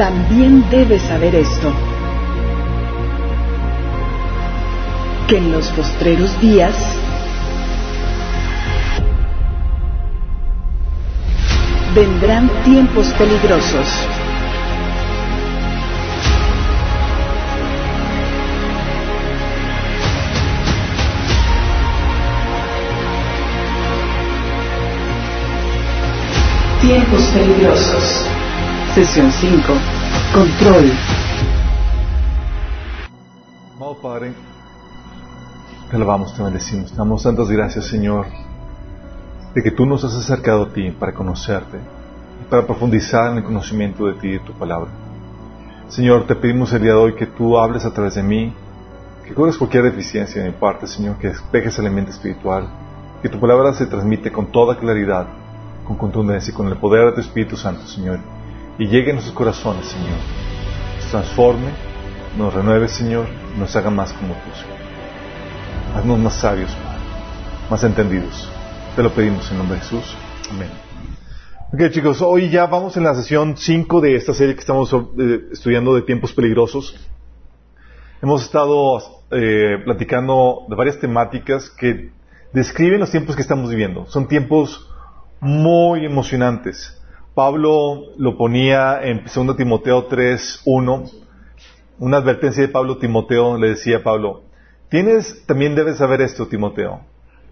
también debes saber esto, que en los postreros días vendrán tiempos peligrosos. Tiempos peligrosos. Sesión 5. Control. Amado Padre, te alabamos, te bendecimos. Te damos tantas gracias, Señor, de que tú nos has acercado a ti para conocerte y para profundizar en el conocimiento de ti y de tu palabra. Señor, te pedimos el día de hoy que tú hables a través de mí, que cubres cualquier deficiencia de mi parte, Señor, que despejes el elemento espiritual, que tu palabra se transmite con toda claridad, con contundencia y con el poder de tu Espíritu Santo, Señor, y llegue a nuestros corazones, Señor, nos transforme, nos renueve, Señor, nos haga más como tú, Señor. Haznos más sabios, Padre, más entendidos. Te lo pedimos en nombre de Jesús. Amén. Ok, chicos, hoy ya vamos en la sesión 5 de esta serie que estamos eh, estudiando de tiempos peligrosos. Hemos estado eh, platicando de varias temáticas que describen los tiempos que estamos viviendo. Son tiempos muy emocionantes. Pablo lo ponía en 2 Timoteo 3, 1. Una advertencia de Pablo Timoteo le decía a Pablo, tienes, también debes saber esto, Timoteo,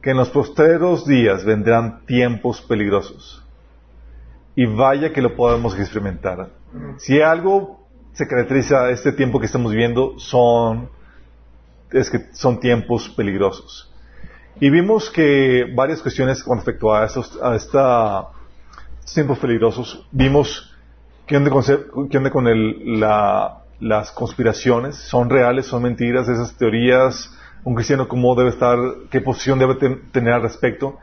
que en los postreros días vendrán tiempos peligrosos. Y vaya que lo podemos experimentar. Si algo se caracteriza este tiempo que estamos viviendo, son, es que son tiempos peligrosos. Y vimos que varias cuestiones con respecto a esta, tiempos peligrosos, vimos qué onda con, qué onda con el, la, las conspiraciones, son reales, son mentiras, esas teorías, un cristiano cómo debe estar, qué posición debe tener al respecto.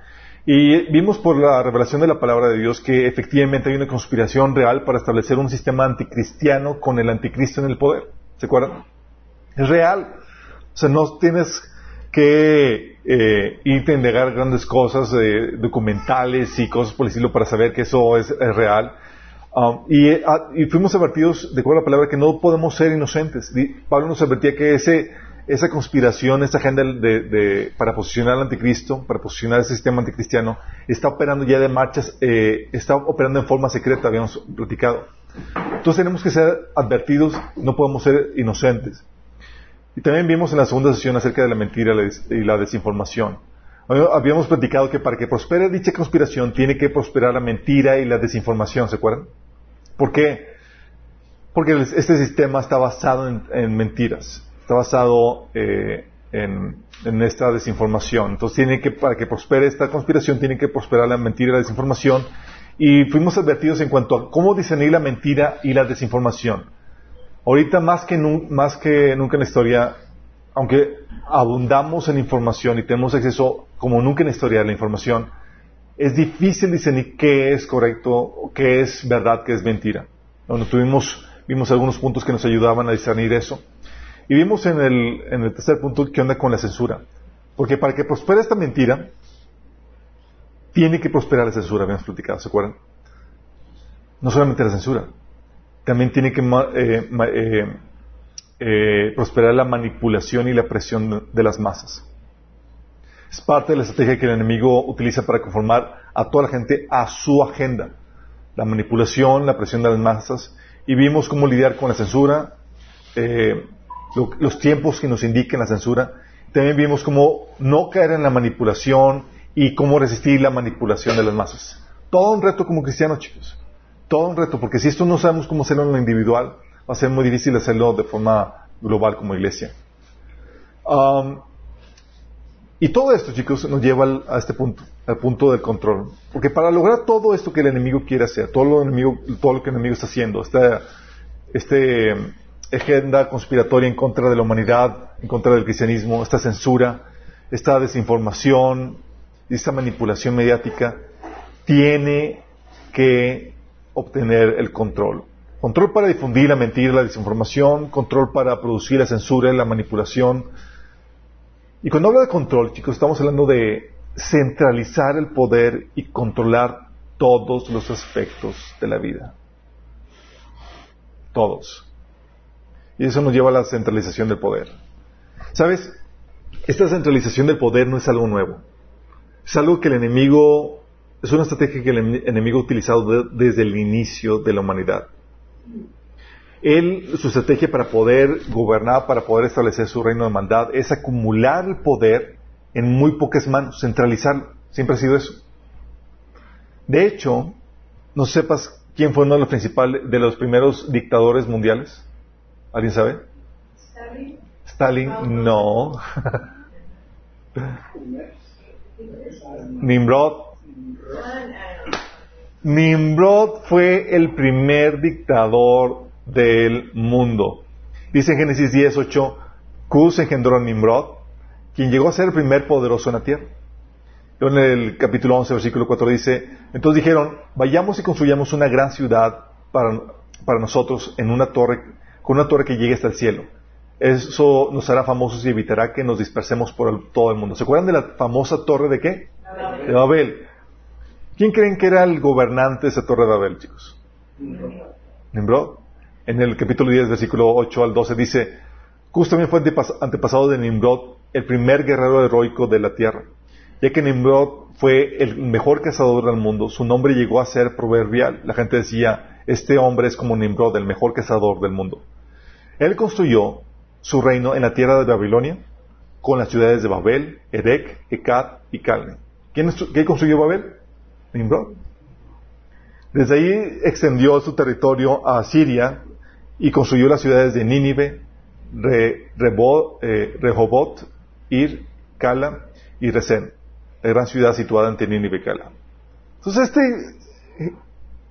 Y vimos por la revelación de la palabra de Dios que efectivamente hay una conspiración real para establecer un sistema anticristiano con el anticristo en el poder. ¿Se acuerdan? Es real. O sea, no tienes que eh, a indagar grandes cosas, eh, documentales y cosas por el estilo para saber que eso es, real. Um, y, ah, y, fuimos advertidos, de acuerdo a la palabra, que no podemos ser inocentes. Pablo nos advertía que ese esa conspiración, esa agenda de, de, para posicionar al anticristo, para posicionar ese sistema anticristiano, está operando ya de marchas, eh, está operando en forma secreta, habíamos platicado. Entonces tenemos que ser advertidos, no podemos ser inocentes. Y también vimos en la segunda sesión acerca de la mentira y la desinformación. Habíamos platicado que para que prospere dicha conspiración tiene que prosperar la mentira y la desinformación, ¿se acuerdan? ¿Por qué? Porque este sistema está basado en, en mentiras está basado eh, en, esta desinformación. Entonces, tiene que, para que prospere esta conspiración, tiene que prosperar la mentira y la desinformación. Y fuimos advertidos en cuanto a cómo discernir la mentira y la desinformación. Ahorita, más que, más que nunca en la historia, aunque abundamos en información y tenemos acceso como nunca en la historia a la información, es difícil discernir qué es correcto, qué es verdad, qué es mentira. Bueno, tuvimos, vimos algunos puntos que nos ayudaban a discernir eso. Y vimos en el, en el tercer punto qué onda con la censura. Porque para que prospere esta mentira, tiene que prosperar la censura, habíamos platicado, ¿se acuerdan? No solamente la censura, también tiene que eh, eh, eh, prosperar la manipulación y la presión de las masas. Es parte de la estrategia que el enemigo utiliza para conformar a toda la gente a su agenda. La manipulación, la presión de las masas. Y vimos cómo lidiar con la censura, eh, los tiempos que nos indiquen la censura. También vimos cómo no caer en la manipulación y cómo resistir la manipulación de las masas. Todo un reto como cristianos, chicos. Todo un reto, porque si esto no sabemos cómo hacerlo en lo individual, va a ser muy difícil hacerlo de forma global como iglesia. Um, y todo esto, chicos, nos lleva a este punto, al punto del control. Porque para lograr todo esto que el enemigo quiere hacer, todo lo, enemigo, todo lo que el enemigo está haciendo, este, este agenda conspiratoria en contra de la humanidad, en contra del cristianismo, esta censura, esta desinformación, esta manipulación mediática, tiene que obtener el control. Control para difundir la mentira, la desinformación, control para producir la censura la manipulación. Y cuando hablo de control, chicos, estamos hablando de centralizar el poder y controlar todos los aspectos de la vida todos. Y eso nos lleva a la centralización del poder. ¿Sabes? Esta centralización del poder no es algo nuevo. Es algo que el enemigo, es una estrategia que el enemigo ha utilizado desde el inicio de la humanidad. Él, su estrategia para poder gobernar, para poder establecer su reino de maldad, es acumular el poder en muy pocas manos, centralizarlo. Siempre ha sido eso. De hecho, no sepas quién fue uno de los principales, de los primeros dictadores mundiales. ¿Alguien sabe? Stalin. Stalin, no. Nimrod. Nimrod fue el primer dictador del mundo. Dice en Génesis 10:8, Cus engendró a Nimrod, quien llegó a ser el primer poderoso en la tierra. En el capítulo 11, versículo 4 dice, entonces dijeron, vayamos y construyamos una gran ciudad para, para nosotros en una torre, con una torre que llegue hasta el cielo. Eso nos hará famosos y evitará que nos dispersemos por todo el mundo. ¿Se acuerdan de la famosa torre de qué? De Babel. ¿Quién creen que era el gobernante de esa torre de Babel, chicos? Nimrod. En el capítulo 10, versículo 8 al 12 dice, Cus también fue antepasado de Nimrod, el primer guerrero heroico de la tierra. Ya que Nimrod fue el mejor cazador del mundo, su nombre llegó a ser proverbial. La gente decía, este hombre es como Nimrod, el mejor cazador del mundo. Él construyó su reino en la tierra de Babilonia, con las ciudades de Babel, Erech, Ekad y Calne. ¿Quién, construyó Babel? Nimrod. Desde ahí extendió su territorio a Siria y construyó las ciudades de Nínive, Re, eh, Rehobot, Ir, Cala y Resen la gran ciudad situada entre Nínive y Cala. Entonces este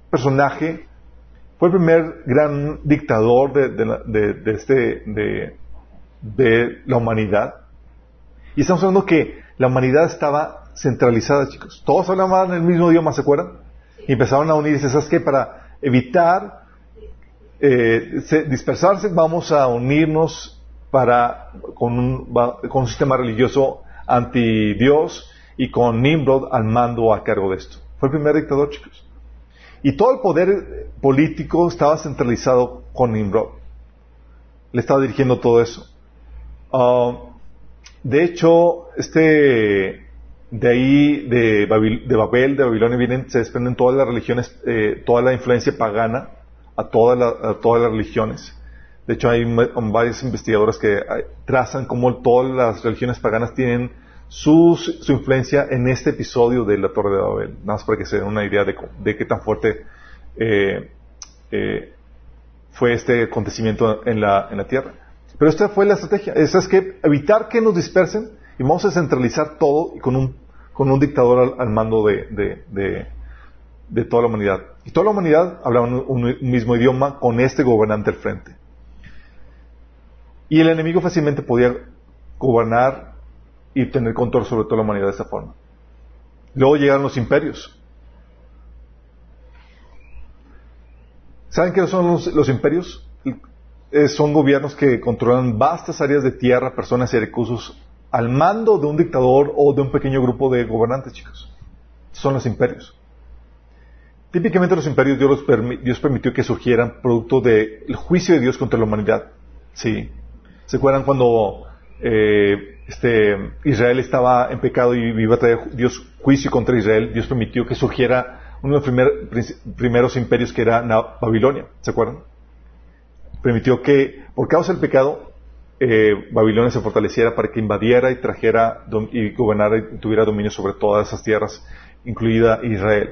personaje fue el primer gran dictador de, este, de, la humanidad. Y estamos hablando que la humanidad estaba centralizada, chicos. Todos hablaban el mismo idioma, ¿se acuerdan? Y empezaron a unirse. ¿Sabes qué? Para evitar eh, dispersarse, vamos a unirnos para, con, un, con un sistema religioso anti Dios y con Nimrod al mando a cargo de esto. Fue el primer dictador, chicos. Y todo el poder político estaba centralizado con Nimrod. Le estaba dirigiendo todo eso. Ah, de hecho, este, de ahí, de, de Babel, de Babilonia, vienen, se desprenden todas las religiones, eh, toda la influencia pagana a, todas las religiones. De hecho, hay varios investigadores que trazan cómo todas las religiones paganas tienen su, influencia en este episodio de la Torre de Babel. Nada más para que se den una idea de, qué tan fuerte eh, eh, fue este acontecimiento en la, en la tierra. Pero esta fue la estrategia. Esa es que evitar que nos dispersen y vamos a centralizar todo con un, con un dictador al, mando de, toda la humanidad. Y toda la humanidad hablaba un, mismo idioma con este gobernante al frente. Y el enemigo fácilmente podía gobernar y tener control sobre toda la humanidad de esta forma. Luego llegaron los imperios. ¿Saben qué son los, imperios? Son gobiernos que controlan vastas áreas de tierra, personas y recursos al mando de un dictador o de un pequeño grupo de gobernantes, chicos. Son los imperios. Típicamente los imperios Dios, permitió que surgieran producto del juicio de Dios contra la humanidad. Sí. ¿Se acuerdan cuando eh, este, Israel estaba en pecado y iba a traer Dios juicio contra Israel, Dios permitió que surgiera uno de los primeros imperios que era Babilonia, ¿se acuerdan? Permitió que, por causa del pecado, eh, Babilonia se fortaleciera para que invadiera y trajera y gobernara y tuviera dominio sobre todas esas tierras, incluida Israel.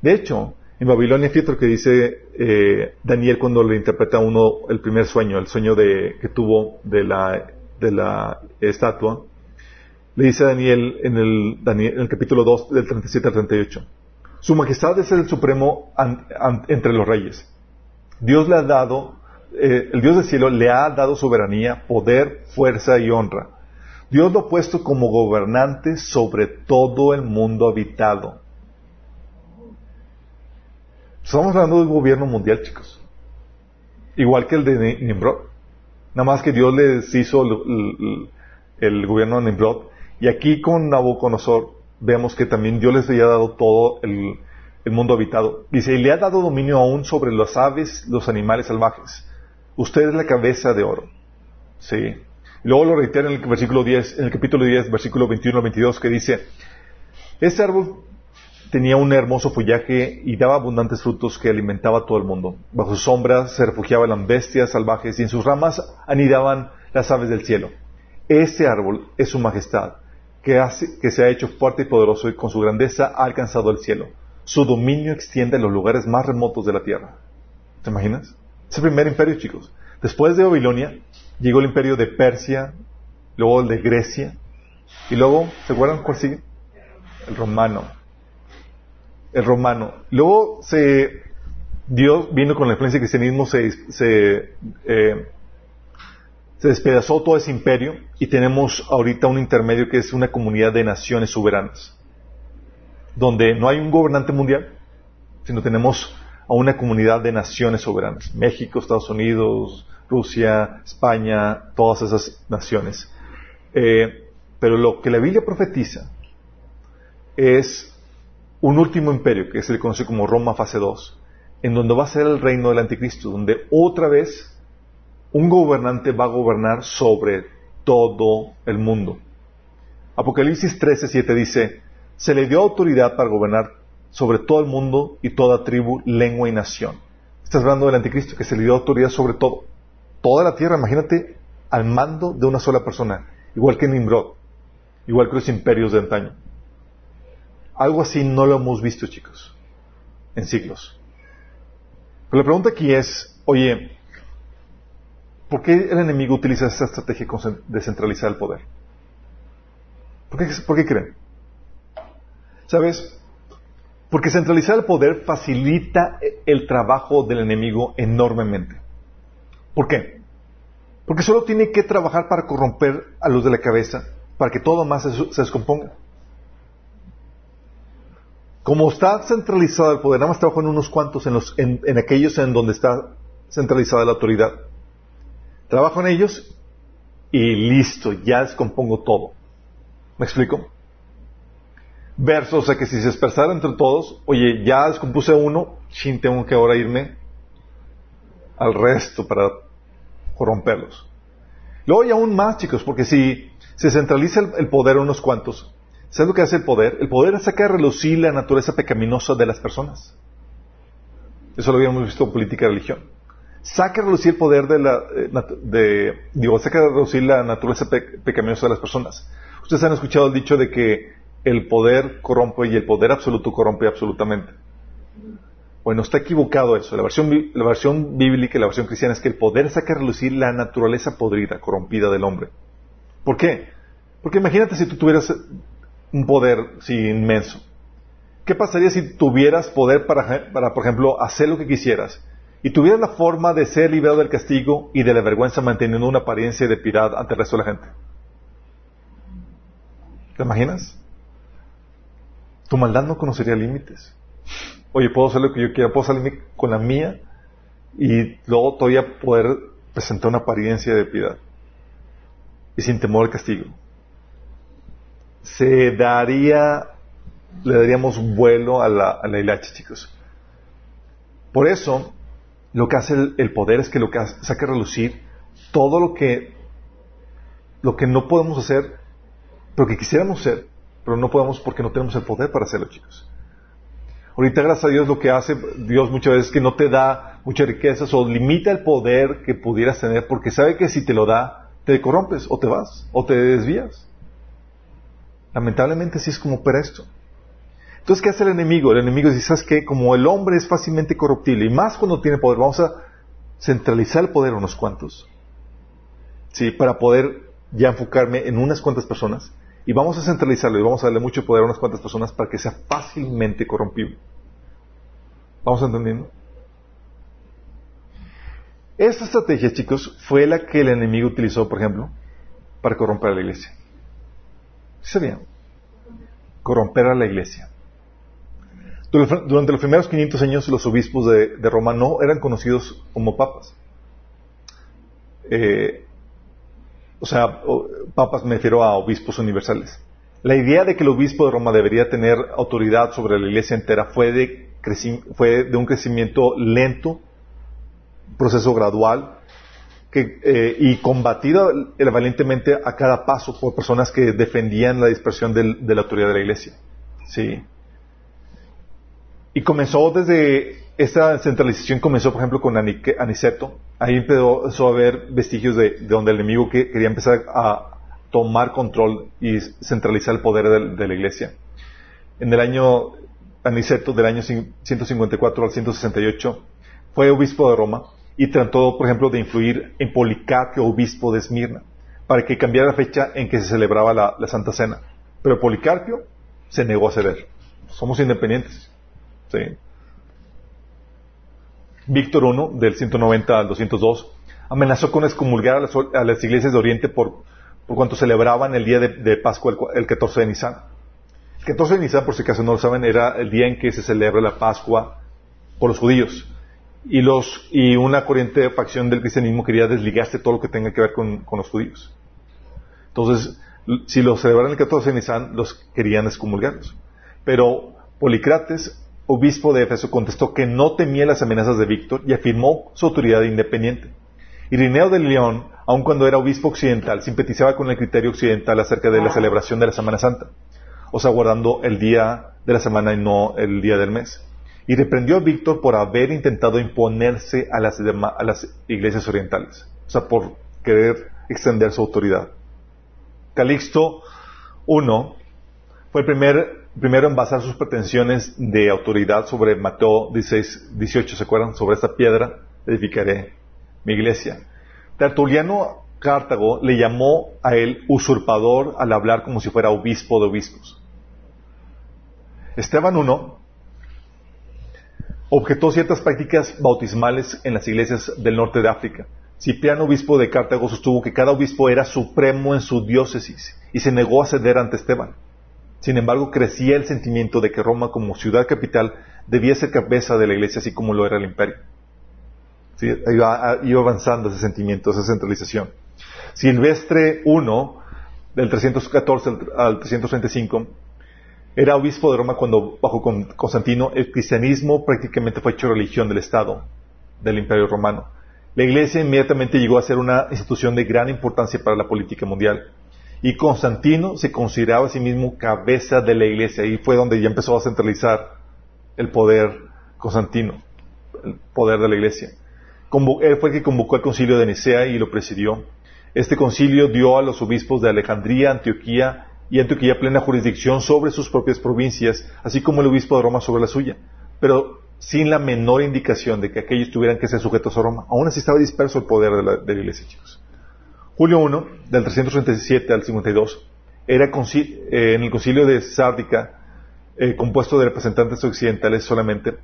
De hecho, en Babilonia, fíjate lo que dice eh, Daniel cuando le interpreta a uno el primer sueño, el sueño que tuvo de la de la estatua, le dice a Daniel en el, en el capítulo 2 del 37 al 38. Su majestad es el supremo entre los reyes. Dios le ha dado, eh, el Dios del cielo le ha dado soberanía, poder, fuerza y honra. Dios lo ha puesto como gobernante sobre todo el mundo habitado. Estamos hablando de un gobierno mundial, chicos. Igual que el de Nimrod. Nada más que Dios les hizo el, gobierno de Nimrod. Y aquí con Nabucodonosor vemos que también Dios les había dado todo el, el mundo habitado. Dice, y le ha dado dominio aún sobre las aves, los animales salvajes. Usted es la cabeza de oro. Sí. Luego lo reitera en el versículo 10, en el capítulo 10, versículo 21 al 22, que dice, este árbol tenía un hermoso follaje y daba abundantes frutos que alimentaba a todo el mundo. Bajo sus sombras se refugiaban las bestias salvajes y en sus ramas anidaban las aves del cielo. Este árbol es su majestad, que, que se ha hecho fuerte y poderoso y con su grandeza ha alcanzado el cielo. Su dominio extiende a los lugares más remotos de la tierra. ¿Te imaginas? Es el primer imperio, chicos. Después de Babilonia, llegó el imperio de Persia, luego el de Grecia, y luego, ¿se acuerdan cuál sigue? El romano. El romano. Luego se, Dios vino con la influencia del cristianismo, se, se, eh, se despedazó todo ese imperio y tenemos ahorita un intermedio que es una comunidad de naciones soberanas, donde no hay un gobernante mundial, sino tenemos a una comunidad de naciones soberanas. México, Estados Unidos, Rusia, España, todas esas naciones. Eh, pero lo que la Biblia profetiza es un último imperio, que se le conoce como Roma fase 2, en donde va a ser el reino del anticristo, donde otra vez un gobernante va a gobernar sobre todo el mundo. Apocalipsis 13:7 dice, se le dio autoridad para gobernar sobre todo el mundo y toda tribu, lengua y nación. Estás hablando del anticristo, que se le dio autoridad sobre todo. Toda la tierra, imagínate, al mando de una sola persona, igual que Nimrod, igual que los imperios de antaño. Algo así no lo hemos visto, chicos, en siglos. Pero la pregunta aquí es, oye, ¿por qué el enemigo utiliza esta estrategia de centralizar el poder? ¿Por qué, ¿Por qué creen? ¿Sabes? Porque centralizar el poder facilita el trabajo del enemigo enormemente. ¿Por qué? Porque solo tiene que trabajar para corromper a los de la cabeza, para que todo más se, descomponga. Como está centralizado el poder, nada más trabaja en unos cuantos, en, los, en, en aquellos en donde está centralizada la autoridad. Trabajo en ellos y listo, ya descompongo todo. ¿Me explico? Verso, o sea que si se dispersara entre todos, oye, ya descompuse uno, chin, tengo que ahora irme al resto para corromperlos. Luego hay aún más, chicos, porque si se centraliza el, poder en unos cuantos, ¿sabes lo que hace el poder? El poder saca a relucir la naturaleza pecaminosa de las personas. Eso lo habíamos visto en política y religión. Saca a relucir el poder de la, eh, de, digo, saca a relucir la naturaleza pecaminosa de las personas. Ustedes han escuchado el dicho de que el poder corrompe y el poder absoluto corrompe absolutamente. Bueno, está equivocado eso. La versión, la versión bíblica y la versión cristiana es que el poder saca a relucir la naturaleza podrida, corrompida del hombre. ¿Por qué? Porque imagínate si tú tuvieras un poder inmenso. ¿Qué pasaría si tuvieras poder para, para, por ejemplo, hacer lo que quisieras y tuvieras la forma de ser liberado del castigo y de la vergüenza manteniendo una apariencia de piedad ante el resto de la gente? ¿Te imaginas? Tu maldad no conocería límites. Oye, puedo hacer lo que yo quiera, puedo salirme con la mía y luego todavía poder presentar una apariencia de piedad y sin temor al castigo. Se daría, le daríamos vuelo a la, a chicos. Por eso, lo que hace el, poder es que lo que hace, a relucir todo lo que, lo que no podemos hacer, pero que quisiéramos hacer, pero no podemos porque no tenemos el poder para hacerlo, chicos. Ahorita, gracias a Dios, lo que hace Dios muchas veces es que no te da muchas riquezas o limita el poder que pudieras tener porque sabe que si te lo da, te corrompes o te vas o te desvías. Lamentablemente así es como opera esto. Entonces, ¿qué hace el enemigo? El enemigo dice, ¿sabes qué? Como el hombre es fácilmente corruptible y más cuando tiene poder, vamos a centralizar el poder unos cuantos. Sí, para poder ya enfocarme en unas cuantas personas y vamos a centralizarlo y vamos a darle mucho poder a unas cuantas personas para que sea fácilmente corrompible. ¿Vamos entendiendo? Esta estrategia, chicos, fue la que el enemigo utilizó, por ejemplo, para corromper a la iglesia. ¿Sí sabían? Corromper a la iglesia. Durante los primeros 500 años, los obispos de, Roma no eran conocidos como papas. Eh, o sea, papas me refiero a obispos universales. La idea de que el obispo de Roma debería tener autoridad sobre la iglesia entera fue de fue de un crecimiento lento, proceso gradual, que, eh, y combatida valientemente a cada paso por personas que defendían la dispersión de la autoridad de la iglesia. Sí. Y comenzó desde, esta centralización comenzó, por ejemplo, con Aniceto. Ahí empezó a haber vestigios de, donde el enemigo quería empezar a tomar control y centralizar el poder de, la iglesia. En el año Aniceto, del año 154 al 168, fue obispo de Roma y trató, por ejemplo, de influir en Policarpio, obispo de Esmirna, para que cambiara la fecha en que se celebraba la, la Santa Cena. Pero Policarpio se negó a ceder. Somos independientes. ¿sí? Víctor I, del 190 al 202, amenazó con excomulgar a las, iglesias de Oriente por, por cuanto celebraban el día de, Pascua, el, 14 de Nisan. El 14 de Nisan, por si acaso no lo saben, era el día en que se celebra la Pascua por los judíos. Y, los, y una corriente facción del cristianismo quería desligarse todo lo que tenga que ver con, con los judíos. Entonces, si lo celebraran el 14 de Nisan, los querían excomulgarlos. Pero Policrates, obispo de Éfeso, contestó que no temía las amenazas de Víctor y afirmó su autoridad independiente. Irineo de León, aun cuando era obispo occidental, simpatizaba con el criterio occidental acerca de la celebración de la Semana Santa, o sea, guardando el día de la semana y no el día del mes. Y reprendió a Víctor por haber intentado imponerse a las, a las iglesias orientales, o sea, por querer extender su autoridad. Calixto I fue el primer, primero en basar sus pretensiones de autoridad sobre Mateo 16, 18, ¿se acuerdan? Sobre esta piedra edificaré mi iglesia. Tertuliano Cartago le llamó a él usurpador al hablar como si fuera obispo de obispos. Esteban I objetó ciertas prácticas bautismales en las iglesias del norte de África Cipriano, obispo de Cartago, sostuvo que cada obispo era supremo en su diócesis y se negó a ceder ante Esteban. Sin embargo, crecía el sentimiento de que Roma como ciudad capital debía ser cabeza de la iglesia así como lo era el imperio. iba, avanzando ese sentimiento, esa centralización. Silvestre I, del 314 al 335, era obispo de Roma cuando, bajo Constantino, el cristianismo prácticamente fue hecho religión del Estado, del imperio romano. La Iglesia inmediatamente llegó a ser una institución de gran importancia para la política mundial. Y Constantino se consideraba a sí mismo cabeza de la Iglesia. Ahí fue donde ya empezó a centralizar el poder Constantino, el poder de la Iglesia. Él fue el que convocó el concilio de Nicea y lo presidió. Este concilio dio a los obispos de Alejandría, Antioquía y Antioquía plena jurisdicción sobre sus propias provincias, así como el obispo de Roma sobre la suya. Pero sin la menor indicación de que aquellos tuvieran que ser sujetos a Roma. Aún así estaba disperso el poder de la, iglesia, chicos. Julio I, del 337 al 52, era eh, en el concilio de Sárdica, eh, compuesto de representantes occidentales solamente,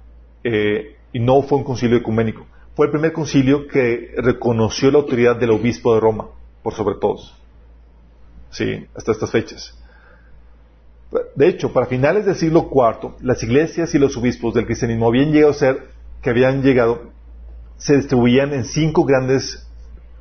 eh, y no fue un concilio ecuménico. Fue el primer concilio que reconoció la autoridad del obispo de Roma, por sobre todos. Sí, hasta estas fechas. De hecho, para finales del siglo IV, las iglesias y los obispos del cristianismo habían llegado a ser, que habían llegado, se distribuían en cinco grandes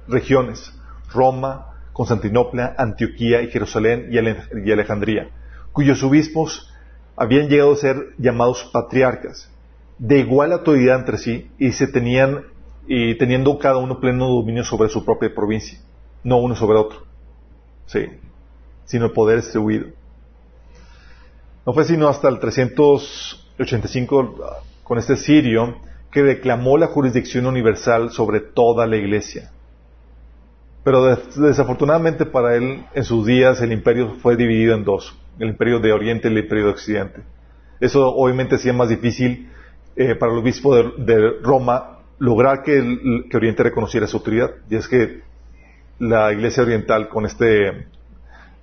regiones, Roma, Constantinopla, Antioquía y Jerusalén y Alejandría, cuyos obispos habían llegado a ser llamados patriarcas, de igual autoridad entre sí y se tenían y teniendo cada uno pleno dominio sobre su propia provincia, no uno sobre otro, sí, sino el poder distribuido. No fue sino hasta el 385 con este sirio que declamó la jurisdicción universal sobre toda la iglesia. Pero desafortunadamente para él, en sus días, el imperio fue dividido en dos, el imperio de Oriente y el imperio de Occidente. Eso obviamente hacía más difícil eh, para el obispo de, Roma lograr que, que, Oriente reconociera su autoridad. Y es que la iglesia oriental con este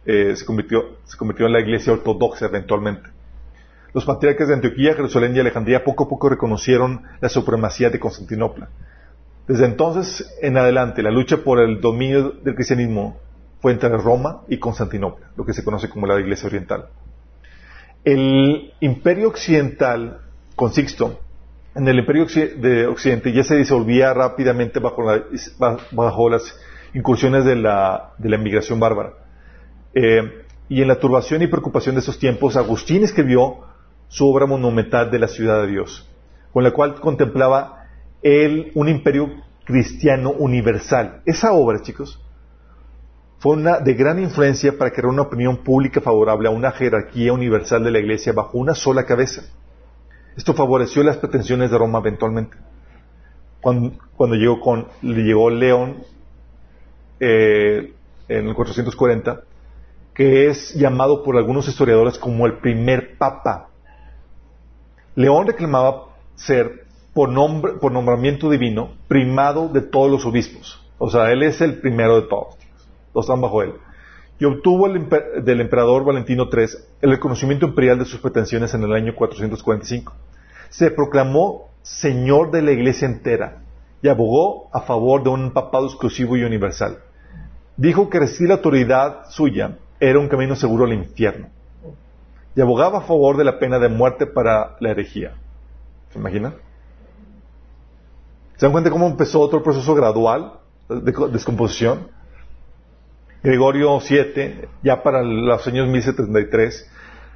eh, se, convirtió, se convirtió en la iglesia ortodoxa eventualmente. Los patriarcas de Antioquía, Jerusalén y Alejandría poco a poco reconocieron la supremacía de Constantinopla. Desde entonces en adelante, la lucha por el dominio del cristianismo fue entre Roma y Constantinopla, lo que se conoce como la Iglesia Oriental. El imperio occidental, con Sixto, en el imperio de Occidente ya se disolvía rápidamente bajo, las incursiones de la, de la inmigración bárbara. Eh, y en la turbación y preocupación de esos tiempos, Agustín escribió su obra monumental de la ciudad de Dios, con la cual contemplaba él un imperio cristiano universal. Esa obra, chicos, fue una de gran influencia para crear una opinión pública favorable a una jerarquía universal de la Iglesia bajo una sola cabeza. Esto favoreció las pretensiones de Roma eventualmente. Cuando, llegó, con, llegó León eh, en el 440, que es llamado por algunos historiadores como el primer papa. León reclamaba ser, por, nombramiento divino, primado de todos los obispos. O sea, él es el primero de todos. Los están bajo él. Y obtuvo del emperador Valentino III el reconocimiento imperial de sus pretensiones en el año 445. Se proclamó señor de la iglesia entera y abogó a favor de un papado exclusivo y universal. Dijo que recibir la autoridad suya era un camino seguro al infierno. Y abogaba a favor de la pena de muerte para la herejía. ¿Se imaginan? ¿Se dan cuenta cómo empezó otro proceso gradual de descomposición? Gregorio VII, ya para los años 1073,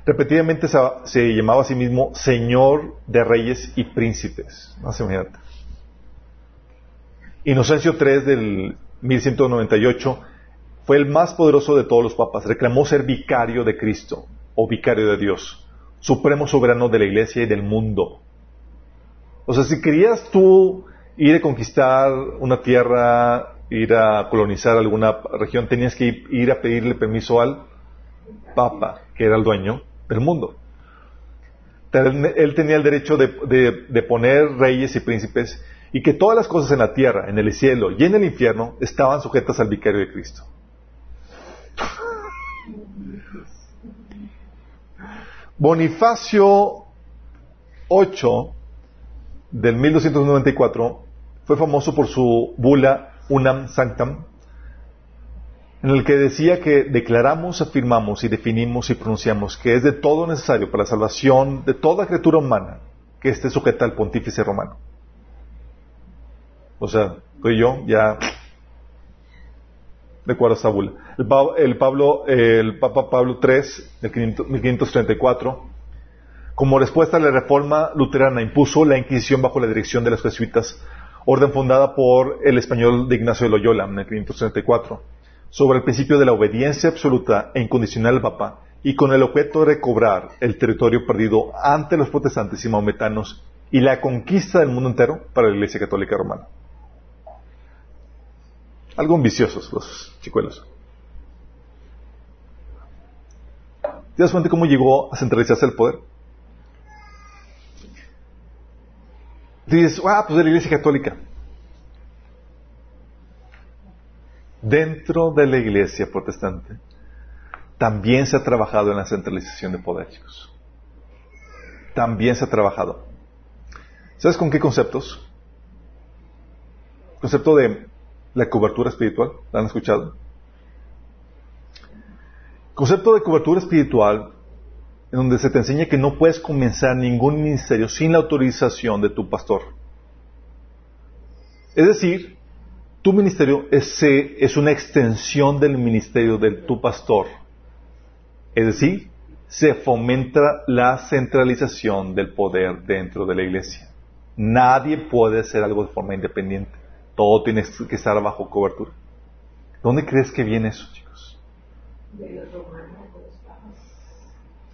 repetidamente se, llamaba a sí mismo Señor de Reyes y Príncipes. No imagínate. Inocencio III del 1198 fue el más poderoso de todos los papas. Reclamó ser vicario de Cristo o vicario de Dios, supremo soberano de la iglesia y del mundo. O sea, si querías tú ir a conquistar una tierra, ir a colonizar alguna región, tenías que ir a pedirle permiso al papa, que era el dueño del mundo. Él tenía el derecho de, poner reyes y príncipes y que todas las cosas en la tierra, en el cielo y en el infierno estaban sujetas al vicario de Cristo. Bonifacio 8 del 1294 fue famoso por su bula Unam Sanctam, en el que decía que declaramos, afirmamos y definimos y pronunciamos que es de todo necesario para la salvación de toda criatura humana que esté sujeta al pontífice romano. O sea, tú yo ya de acuerdo esta bula. El, Pablo, el Papa Pablo III, del 1534, como respuesta a la reforma luterana, impuso la Inquisición bajo la dirección de los jesuitas, orden fundada por el español de Ignacio de Loyola en el 534, sobre el principio de la obediencia absoluta e incondicional al Papa y con el objeto de recobrar el territorio perdido ante los protestantes y maometanos y la conquista del mundo entero para la Iglesia Católica Romana. Algo ambiciosos los chicuelos. ¿Te das cuenta cómo llegó a centralizarse el poder? Dices, ah, pues de la Iglesia Católica. Dentro de la Iglesia protestante también se ha trabajado en la centralización de poder, chicos. También se ha trabajado. ¿Sabes con qué conceptos? Concepto de la cobertura espiritual. ¿La han escuchado? Concepto de cobertura espiritual en donde se te enseña que no puedes comenzar ningún ministerio sin la autorización de tu pastor. Es decir, tu ministerio es, es una extensión del ministerio de tu pastor. Es decir, se fomenta la centralización del poder dentro de la iglesia. Nadie puede hacer algo de forma independiente. Todo tiene que estar bajo cobertura. ¿Dónde crees que viene eso, chicos?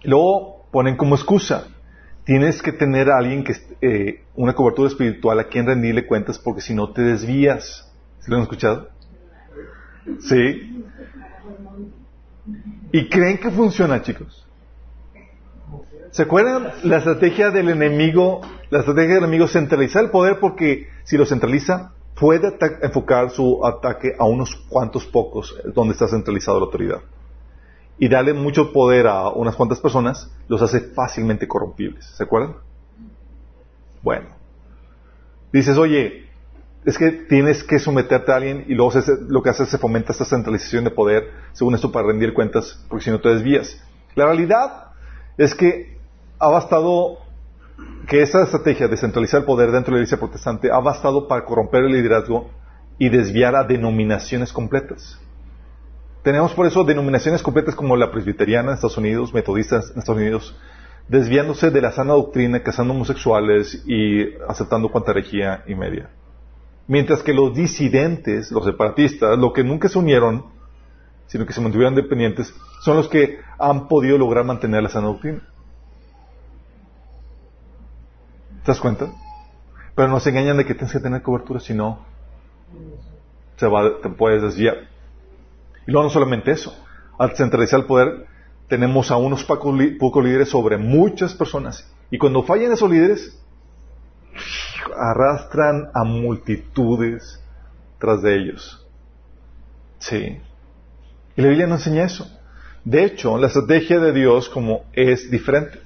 Luego ponen como excusa, tienes que tener a alguien que eh, una cobertura espiritual a quien rendirle cuentas porque si no te desvías. ¿Se lo han escuchado? Sí. ¿Y creen que funciona, chicos? ¿Se acuerdan la estrategia del enemigo? La estrategia del enemigo centralizar el poder porque si lo centraliza, puede enfocar su ataque a unos cuantos pocos donde está centralizada la autoridad. Y darle mucho poder a unas cuantas personas los hace fácilmente corrompibles. ¿Se acuerdan? Bueno. Dices, oye, es que tienes que someterte a alguien y luego lo que hace se fomenta esta centralización de poder, según esto, para rendir cuentas, porque si no te desvías. La realidad es que ha bastado que esa estrategia de centralizar el poder dentro de la iglesia protestante ha bastado para corromper el liderazgo y desviar a denominaciones completas. Tenemos por eso denominaciones completas como la presbiteriana en Estados Unidos, metodistas en Estados Unidos, desviándose de la sana doctrina, casando homosexuales y aceptando cuanta herejía y media. Mientras que los disidentes, los separatistas, los que nunca se unieron, sino que se mantuvieron dependientes, son los que han podido lograr mantener la sana doctrina. ¿Te das cuenta? Pero nos engañan de que tienes que tener cobertura, si no, se va, te puedes desviar. Y no solamente eso, al centralizar el poder, tenemos a unos pocos líderes sobre muchas personas. Y cuando fallan esos líderes, arrastran a multitudes tras de ellos. Sí. Y la Biblia no enseña eso. De hecho, la estrategia de Dios como es diferente.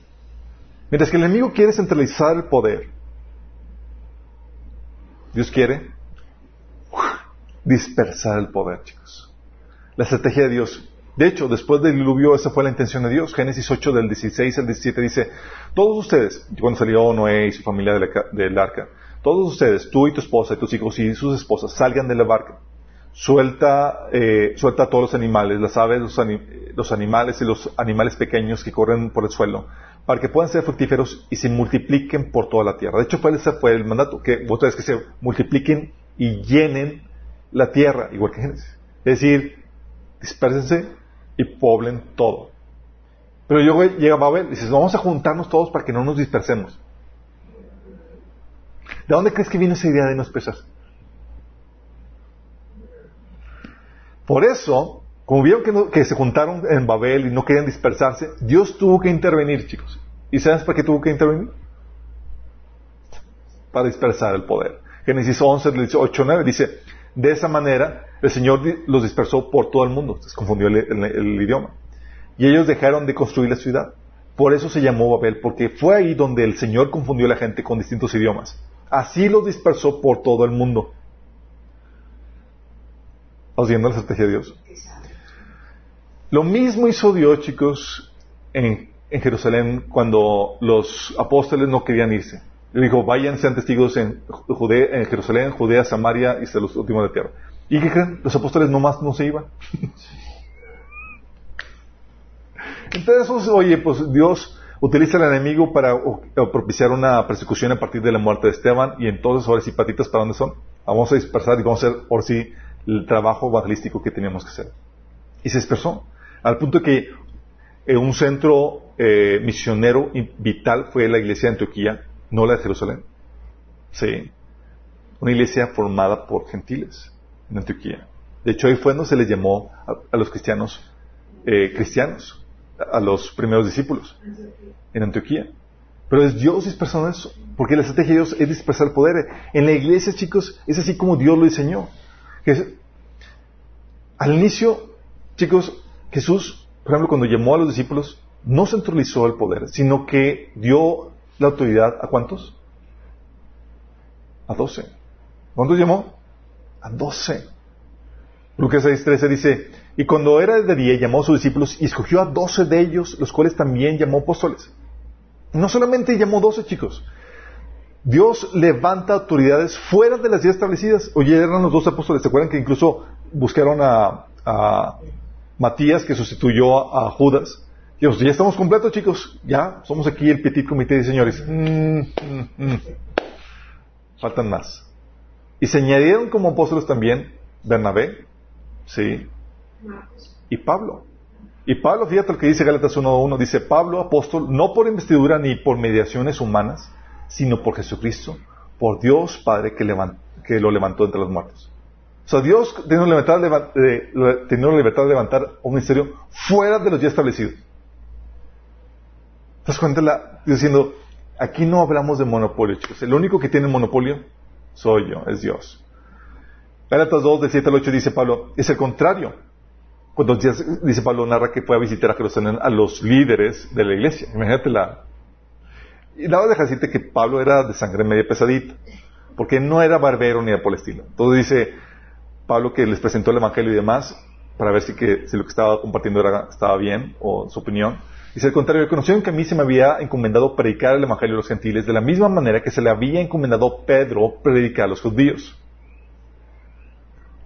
Mientras que el enemigo quiere centralizar el poder, Dios quiere dispersar el poder, chicos. La estrategia de Dios. De hecho, después del diluvio, esa fue la intención de Dios. Génesis 8 del 16 al 17 dice, todos ustedes, cuando salió Noé y su familia del arca, todos ustedes, tú y tu esposa y tus hijos y sus esposas, salgan de la barca. Suelta, eh, suelta a todos los animales, las aves, los, los animales y los animales pequeños que corren por el suelo, para que puedan ser fructíferos y se multipliquen por toda la tierra. De hecho, ese fue el mandato, que ustedes que se multipliquen y llenen la tierra, igual que Génesis. Es decir, dispersense y poblen todo. Pero yo llega Babel y dices, vamos a juntarnos todos para que no nos dispersemos. ¿De dónde crees que viene esa idea de no dispersarse? Por eso, como vieron que, que, se juntaron en Babel y no querían dispersarse, Dios tuvo que intervenir, chicos. ¿Y sabes para qué tuvo que intervenir? Para dispersar el poder. Génesis 11, 8, 9 dice, de esa manera el Señor los dispersó por todo el mundo. Se confundió el, idioma. Y ellos dejaron de construir la ciudad. Por eso se llamó Babel, porque fue ahí donde el Señor confundió a la gente con distintos idiomas. Así los dispersó por todo el mundo. ¿Estás la estrategia de Dios? Lo mismo hizo Dios, chicos, en Jerusalén cuando los apóstoles no querían irse. Le dijo, vayan, sean testigos en, Judea, en Jerusalén, Judea, Samaria y hasta los últimos de tierra. ¿Y qué creen? Los apóstoles nomás no se iban. Entonces, oye, pues Dios utiliza al enemigo para propiciar una persecución a partir de la muerte de Esteban y entonces ahora sí patitas para dónde son. Vamos a dispersar y vamos a hacer por sí el trabajo evangelístico que teníamos que hacer. Y se dispersó. Al punto que eh, un centro eh, misionero vital fue la iglesia de Antioquía no la de Jerusalén. Sí. Una iglesia formada por gentiles en Antioquía. De hecho, ahí fue donde se les llamó a, los cristianos eh, cristianos, a, los primeros discípulos en Antioquía. Pero es Dios dispersando eso, porque la estrategia de Dios es dispersar el poder. En la iglesia, chicos, es así como Dios lo diseñó. al inicio, chicos, Jesús, por ejemplo, cuando llamó a los discípulos, no centralizó el poder, sino que dio la autoridad a cuántos? A doce. ¿Cuántos llamó? A doce. Lucas 6.13 dice, y cuando era de día llamó a sus discípulos y escogió a doce de ellos, los cuales también llamó apóstoles. No solamente llamó doce chicos, Dios levanta autoridades fuera de las ya establecidas. Oye, eran los dos apóstoles. ¿Se acuerdan que incluso buscaron a, a Matías, que sustituyó a Judas? Dios, ya estamos completos, chicos. Ya somos aquí el petit comité de señores. Mm, mm, mm. Faltan más. Y se añadieron como apóstoles también Bernabé, sí, y Pablo. Y Pablo, fíjate lo que dice Gálatas 1.1, dice Pablo, apóstol, no por investidura ni por mediaciones humanas, sino por Jesucristo, por Dios Padre que, lo levantó entre los muertos. O sea, Dios tiene la libertad de, la libertad de levantar un ministerio fuera de los ya establecidos. ¿Te das cuenta? La, diciendo, aquí no hablamos de monopolio, chicos. El único que tiene monopolio soy yo, es Dios. Gálatas 2, de 7 al 8 dice Pablo, es el contrario. Cuando dice Pablo, narra que fue a visitar a Jerusalén a los líderes de la iglesia. Imagínate la... Y la de decirte que Pablo era de sangre media pesadita, porque no era barbero ni de por Entonces dice Pablo que les presentó el evangelio y demás, para ver si, que, si lo que estaba compartiendo era, estaba bien, o su opinión. Dice al contrario, reconocieron que a mí se me había encomendado predicar el Evangelio a los gentiles de la misma manera que se le había encomendado Pedro predicar a los judíos.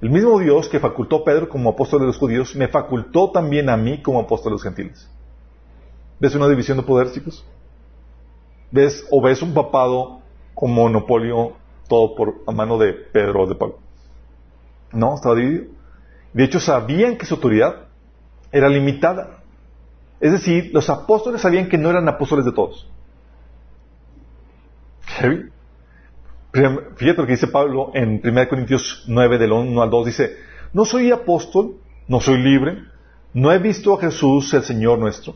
El mismo Dios que facultó a Pedro como apóstol de los judíos, me facultó también a mí como apóstol de los gentiles. ¿Ves una división de poder, chicos? ves o ves un papado con monopolio todo por a mano de Pedro o de Pablo. No, estaba dividido. De hecho, sabían que su autoridad era limitada. Es decir, los apóstoles sabían que no eran apóstoles de todos. Fíjate lo que dice Pablo en 1 Corintios 9, del 1 al 2. Dice, no soy apóstol, no soy libre, no he visto a Jesús el Señor nuestro.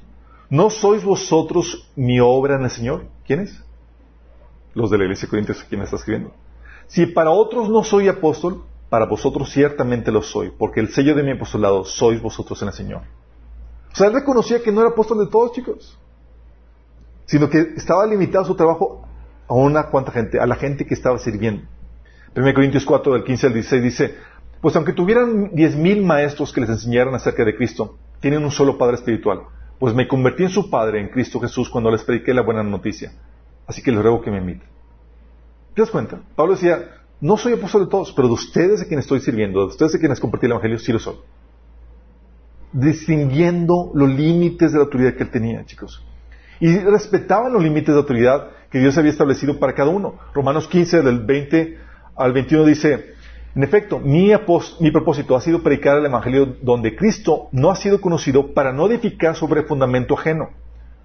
¿No sois vosotros mi obra en el Señor? ¿Quién es? Los de la iglesia de Corintios, ¿quién está escribiendo? Si para otros no soy apóstol, para vosotros ciertamente lo soy, porque el sello de mi apostolado sois vosotros en el Señor. O sea, él reconocía que no era apóstol de todos, chicos, sino que estaba limitado su trabajo a una cuanta gente, a la gente que estaba sirviendo. 1 Corintios 4, del 15 al 16 dice, pues aunque tuvieran diez mil maestros que les enseñaran acerca de Cristo, tienen un solo Padre espiritual, pues me convertí en su Padre, en Cristo Jesús, cuando les prediqué la buena noticia. Así que les ruego que me imiten. ¿Te das cuenta? Pablo decía, no soy apóstol de todos, pero de ustedes a quienes estoy sirviendo, de ustedes a quienes compartí el Evangelio, sí lo soy. Distinguiendo los límites de la autoridad que él tenía, chicos. Y respetaban los límites de autoridad que Dios había establecido para cada uno. Romanos 15, del 20 al 21 dice, en efecto, mi, mi, propósito ha sido predicar el Evangelio donde Cristo no ha sido conocido para no edificar sobre fundamento ajeno.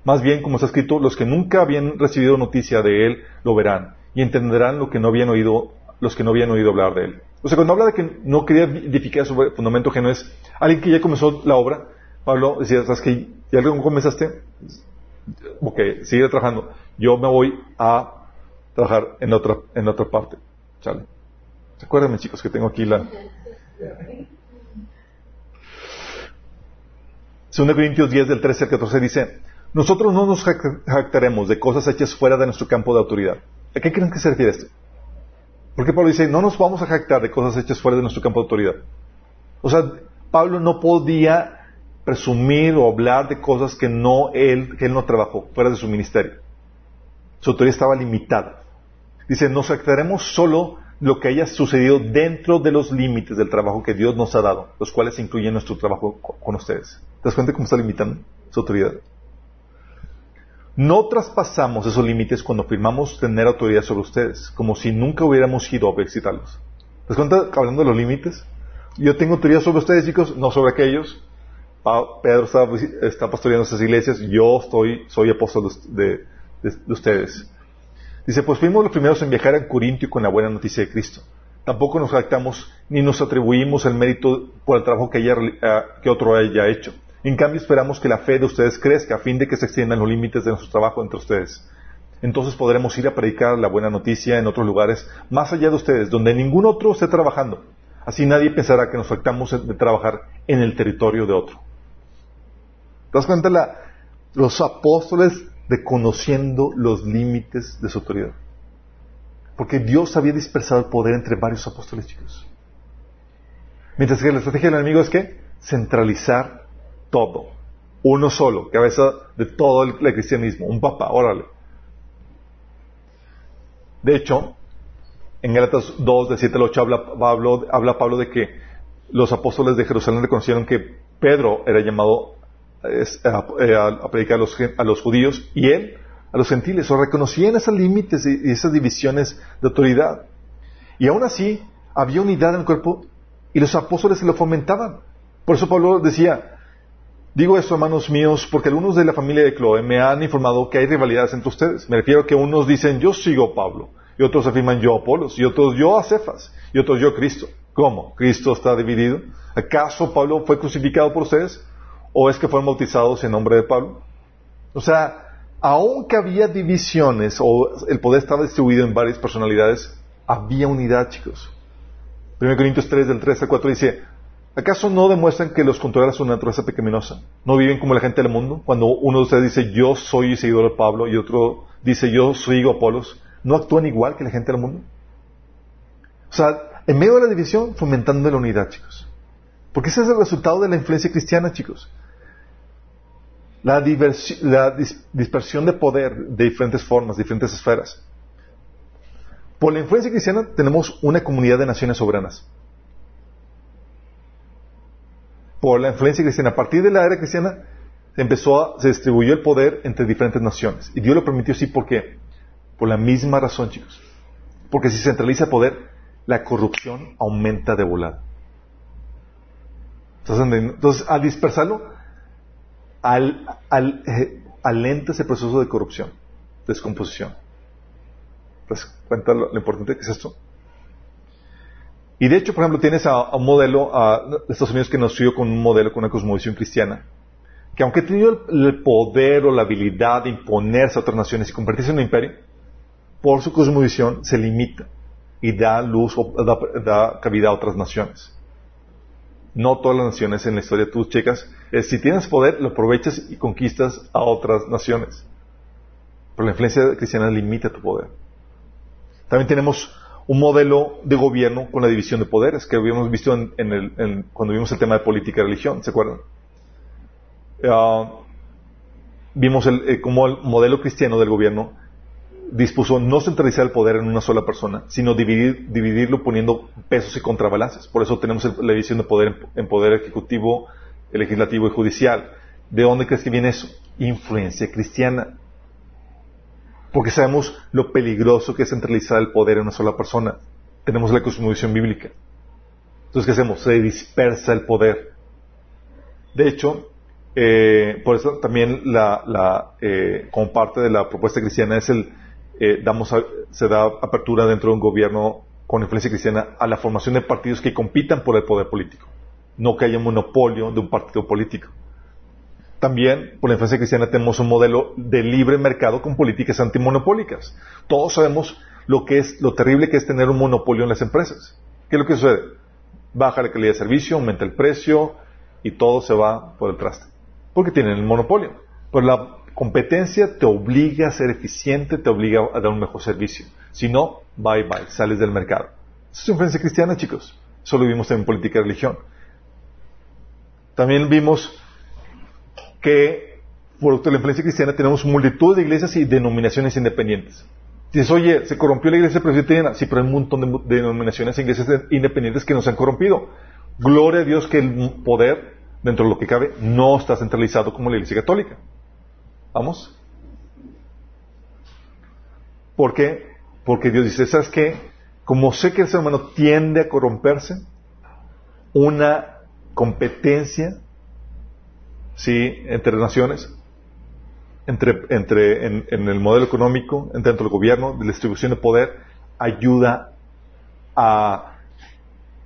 Más bien, como está escrito, los que nunca habían recibido noticia de Él lo verán y entenderán lo que no habían oído los que no habían oído hablar de él. O sea, cuando habla de que no quería edificar sobre fundamento ajeno es alguien que ya comenzó la obra. Pablo decía, ¿sabes que ¿Ya algo comenzaste? Ok, sigue trabajando. Yo me voy a trabajar en otra, en otra parte. ¿Sale? Acuérdenme, chicos, que tengo aquí la... 2 Corintios 10 del 13 al 14 dice, nosotros no nos jactaremos de cosas hechas fuera de nuestro campo de autoridad. ¿A qué creen que se refiere esto? Porque Pablo dice, no nos vamos a jactar de cosas hechas fuera de nuestro campo de autoridad. O sea, Pablo no podía presumir o hablar de cosas que no él, que él no trabajó, fuera de su ministerio. Su autoridad estaba limitada. Dice, nos jactaremos solo lo que haya sucedido dentro de los límites del trabajo que Dios nos ha dado, los cuales incluyen nuestro trabajo con ustedes. ¿Te das cuenta cómo está limitando su autoridad? No traspasamos esos límites cuando afirmamos tener autoridad sobre ustedes, como si nunca hubiéramos ido a visitarlos. ¿Les cuenta hablando de los límites? Yo tengo autoridad sobre ustedes, chicos, no sobre aquellos. Pedro está, pastoreando esas iglesias, yo soy apóstol de, ustedes. Dice, pues fuimos los primeros en viajar a Corintio con la buena noticia de Cristo. Tampoco nos jactamos ni nos atribuimos el mérito por el trabajo que, eh, que otro haya hecho en cambio, esperamos que la fe de ustedes crezca a fin de que se extiendan los límites de nuestro trabajo entre ustedes. Entonces podremos ir a predicar la buena noticia en otros lugares más allá de ustedes, donde ningún otro esté trabajando. Así nadie pensará que nos faltamos de trabajar en el territorio de otro. ¿Te das cuenta los apóstoles de conociendo los límites de su autoridad? Porque Dios había dispersado el poder entre varios apóstoles, chicos. Mientras que la estrategia del enemigo es que centralizar todo. Uno solo, cabeza de todo el, cristianismo, un papá, órale. De hecho, en Gálatas 2, de 7 al 8, habla Pablo, habla Pablo de que los apóstoles de Jerusalén reconocieron que Pedro era llamado a, predicar a los, judíos y él a los gentiles. O reconocían esos límites y esas divisiones de autoridad. Y aún así, había unidad en el cuerpo y los apóstoles se lo fomentaban. Por eso Pablo decía, Digo esto, hermanos míos, porque algunos de la familia de Chloe me han informado que hay rivalidades entre ustedes. Me refiero a que unos dicen yo sigo a Pablo, y otros afirman yo a Apolos, y otros yo a Cefas, y otros yo a Cristo. ¿Cómo? ¿Cristo está dividido? ¿Acaso Pablo fue crucificado por ustedes? ¿O es que fueron bautizados en nombre de Pablo? O sea, aunque había divisiones, o el poder estaba distribuido en varias personalidades, había unidad, chicos. 1 Corintios 3, del 3 al 4 dice, ¿Acaso no demuestran que los controla su naturaleza pecaminosa? ¿No viven como la gente del mundo? Cuando uno de ustedes dice yo soy seguidor de Pablo y otro dice yo a Apolos, ¿no actúan igual que la gente del mundo? O sea, en medio de la división, fomentando la unidad, chicos. Porque ese es el resultado de la influencia cristiana, chicos. La, la dispersión de poder de diferentes formas, diferentes esferas. Por la influencia cristiana tenemos una comunidad de naciones soberanas. Por la influencia cristiana. A partir de la era cristiana, se empezó a, se distribuyó el poder entre diferentes naciones. Y Dios lo permitió así porque, por la misma razón, chicos. Porque si se centraliza el poder, la corrupción aumenta de volada. Entonces, al dispersarlo, al, al, eh, alenta ese proceso de corrupción, descomposición. Pues cuenta lo, importante que es esto. Y de hecho, por ejemplo, tienes a, un modelo a, Estados Unidos que nació con un modelo, con una cosmovisión cristiana, que aunque ha tenido el, poder o la habilidad de imponerse a otras naciones y convertirse en un imperio, por su cosmovisión se limita y da luz o da, cabida a otras naciones. No todas las naciones en la historia tú checas, si tienes poder, lo aprovechas y conquistas a otras naciones. Pero la influencia cristiana limita tu poder. También tenemos un modelo de gobierno con la división de poderes que habíamos visto en, el, cuando vimos el tema de política y religión, ¿se acuerdan? Ah, vimos el, eh, como el modelo cristiano del gobierno dispuso no centralizar el poder en una sola persona, sino dividir, dividirlo poniendo pesos y contrabalances. Por eso tenemos la división de poder en, poder ejecutivo, legislativo y judicial. ¿De dónde crees que viene eso? Influencia cristiana. Porque sabemos lo peligroso que es centralizar el poder en una sola persona. Tenemos la cosmovisión bíblica. Entonces, ¿qué hacemos? Se dispersa el poder. De hecho, eh, por eso también la, eh, como parte de la propuesta cristiana es el, eh, damos se da apertura dentro de un gobierno con influencia cristiana a la formación de partidos que compitan por el poder político, no que haya monopolio de un partido político. También, por la influencia cristiana, tenemos un modelo de libre mercado con políticas antimonopólicas. Todos sabemos lo que es, lo terrible que es tener un monopolio en las empresas. ¿Qué es lo que sucede? Baja la calidad de servicio, aumenta el precio y todo se va por el traste porque tienen el monopolio. Pero la competencia te obliga a ser eficiente, te obliga a dar un mejor servicio. Si no, bye bye, sales del mercado. Eso es influencia cristiana, chicos. Solo vimos en política y religión. También vimos que, por la influencia cristiana, tenemos multitud de iglesias y denominaciones independientes. Dices, oye, se corrompió la iglesia presbiteriana. Sí, pero hay un montón de denominaciones e iglesias independientes que nos han corrompido. Gloria a Dios que el poder dentro de lo que cabe, no está centralizado como la Iglesia Católica. ¿Vamos? ¿Por qué? Porque Dios dice, ¿sabes qué? Como sé que el ser humano tiende a corromperse, una competencia, ¿sí? Entre naciones, entre, entre, en, el modelo económico, dentro del gobierno, de la distribución de poder, ayuda a,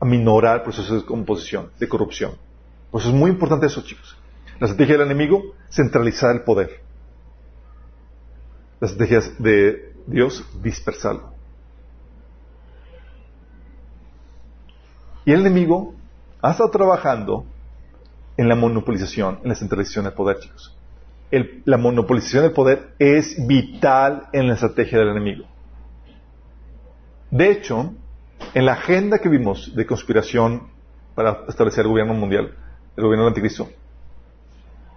a minorar procesos de composición, de corrupción. Pues es muy importante eso, chicos. La estrategia del enemigo, centralizar el poder. La estrategia de Dios, dispersarlo. Y el enemigo ha estado trabajando en la monopolización, en la centralización del poder, chicos. la monopolización del poder es vital en la estrategia del enemigo. De hecho, en la agenda que vimos de conspiración para establecer el gobierno mundial, el gobierno del anticristo.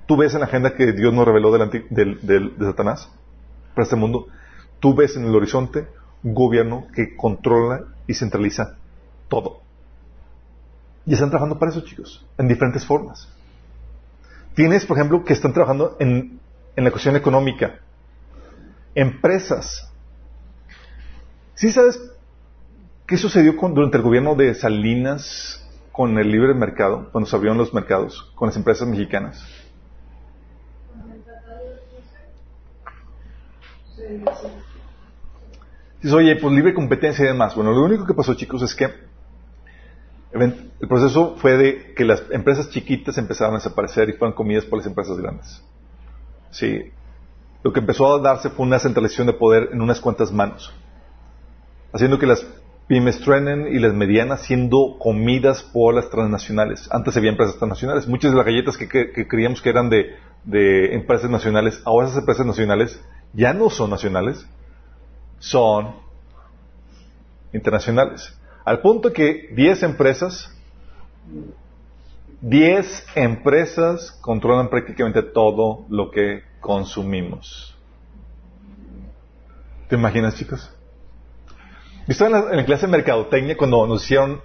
Tú ves en la agenda que Dios nos reveló del, de Satanás para este mundo. Tú ves en el horizonte un gobierno que controla y centraliza todo. Y están trabajando para eso, chicos, en diferentes formas. Tienes, por ejemplo, que están trabajando en, en la cuestión económica. Empresas. ¿Sí sabes qué sucedió durante el gobierno de Salinas con el libre mercado, cuando se abrieron los mercados, con las empresas mexicanas? Dices, oye, pues libre competencia y demás. Bueno, lo único que pasó, chicos, es que el proceso fue de que las empresas chiquitas empezaron a desaparecer y fueron comidas por las empresas grandes. Sí. Lo que empezó a darse fue una centralización de poder en unas cuantas manos, haciendo que las pymes truenen y las medianas siendo comidas por las transnacionales. Antes había empresas transnacionales. Muchas de las galletas que, creíamos que eran de, empresas nacionales, ahora esas empresas nacionales ya no son nacionales, son internacionales. Al punto que 10 empresas, 10 empresas controlan prácticamente todo lo que consumimos. ¿Te imaginas, chicos? ¿Viste en la, clase de mercadotecnia cuando nos hicieron,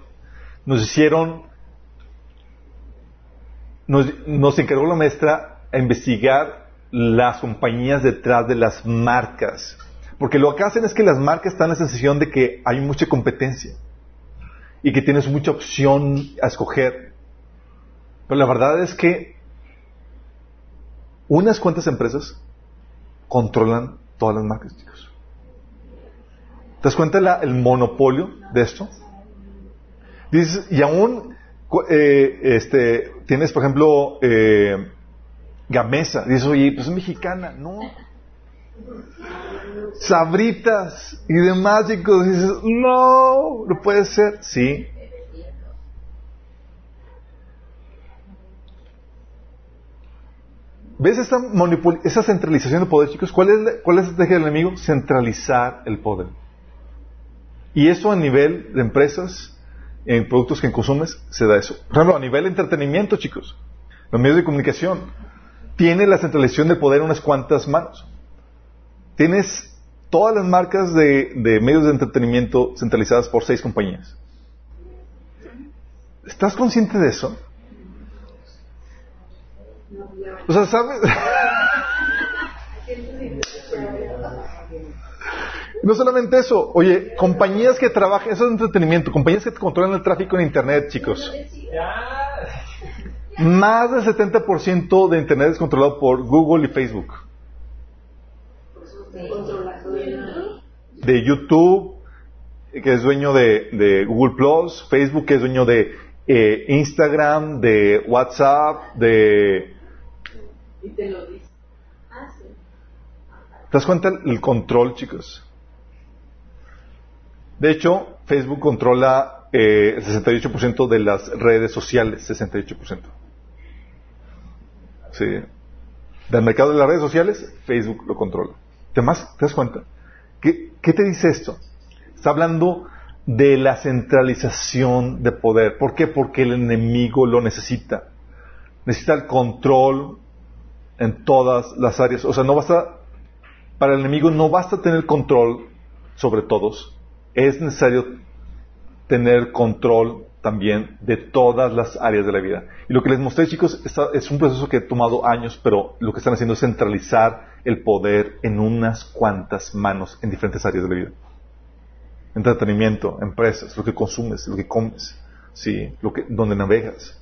nos hicieron, nos, encargó la maestra a investigar las compañías detrás de las marcas. Porque lo que hacen es que las marcas están en la sensación de que hay mucha competencia y que tienes mucha opción a escoger. Pero la verdad es que unas cuantas empresas controlan todas las marcas, chicos. ¿Te das cuenta el monopolio de esto? Dices, y aún eh, este, tienes, por ejemplo, eh, Gamesa. Dices, oye, pues es mexicana. No. Sabritas y demás, chicos. Dices, no, no puede ser. Sí. ¿Ves esta, esa centralización de poder, chicos? ¿Cuál es, ¿Cuál es la estrategia del enemigo? Centralizar el poder. Y eso a nivel de empresas, en productos que consumes, se da eso. Por ejemplo, a nivel de entretenimiento, chicos, los medios de comunicación, tiene la centralización del poder en unas cuantas manos. Tienes todas las marcas de, medios de entretenimiento centralizadas por seis compañías. ¿Estás consciente de eso? O sea, ¿sabes? No solamente eso, oye, compañías que trabajan, eso es entretenimiento, compañías que controlan el tráfico en Internet, chicos. Más del 70% de Internet es controlado por Google y Facebook. De YouTube, que es dueño de, Google Plus, Facebook, que es dueño de eh, Instagram, de WhatsApp, de... te lo dice. ¿Te das cuenta el control, chicos? De hecho, Facebook controla eh, el 68% de las redes sociales, 68%. Sí. Del mercado de las redes sociales, Facebook lo controla. ¿Te, ¿te das cuenta? ¿Qué, ¿Qué te dice esto? Está hablando de la centralización de poder. ¿Por qué? Porque el enemigo lo necesita. Necesita el control en todas las áreas. O sea, no basta, para el enemigo no basta tener control sobre todos, es necesario tener control también de todas las áreas de la vida. Y lo que les mostré, chicos, es un proceso que ha tomado años, pero lo que están haciendo es centralizar el poder en unas cuantas manos en diferentes áreas de la vida. Entretenimiento, empresas, lo que consumes, lo que comes, sí, lo que, donde navegas.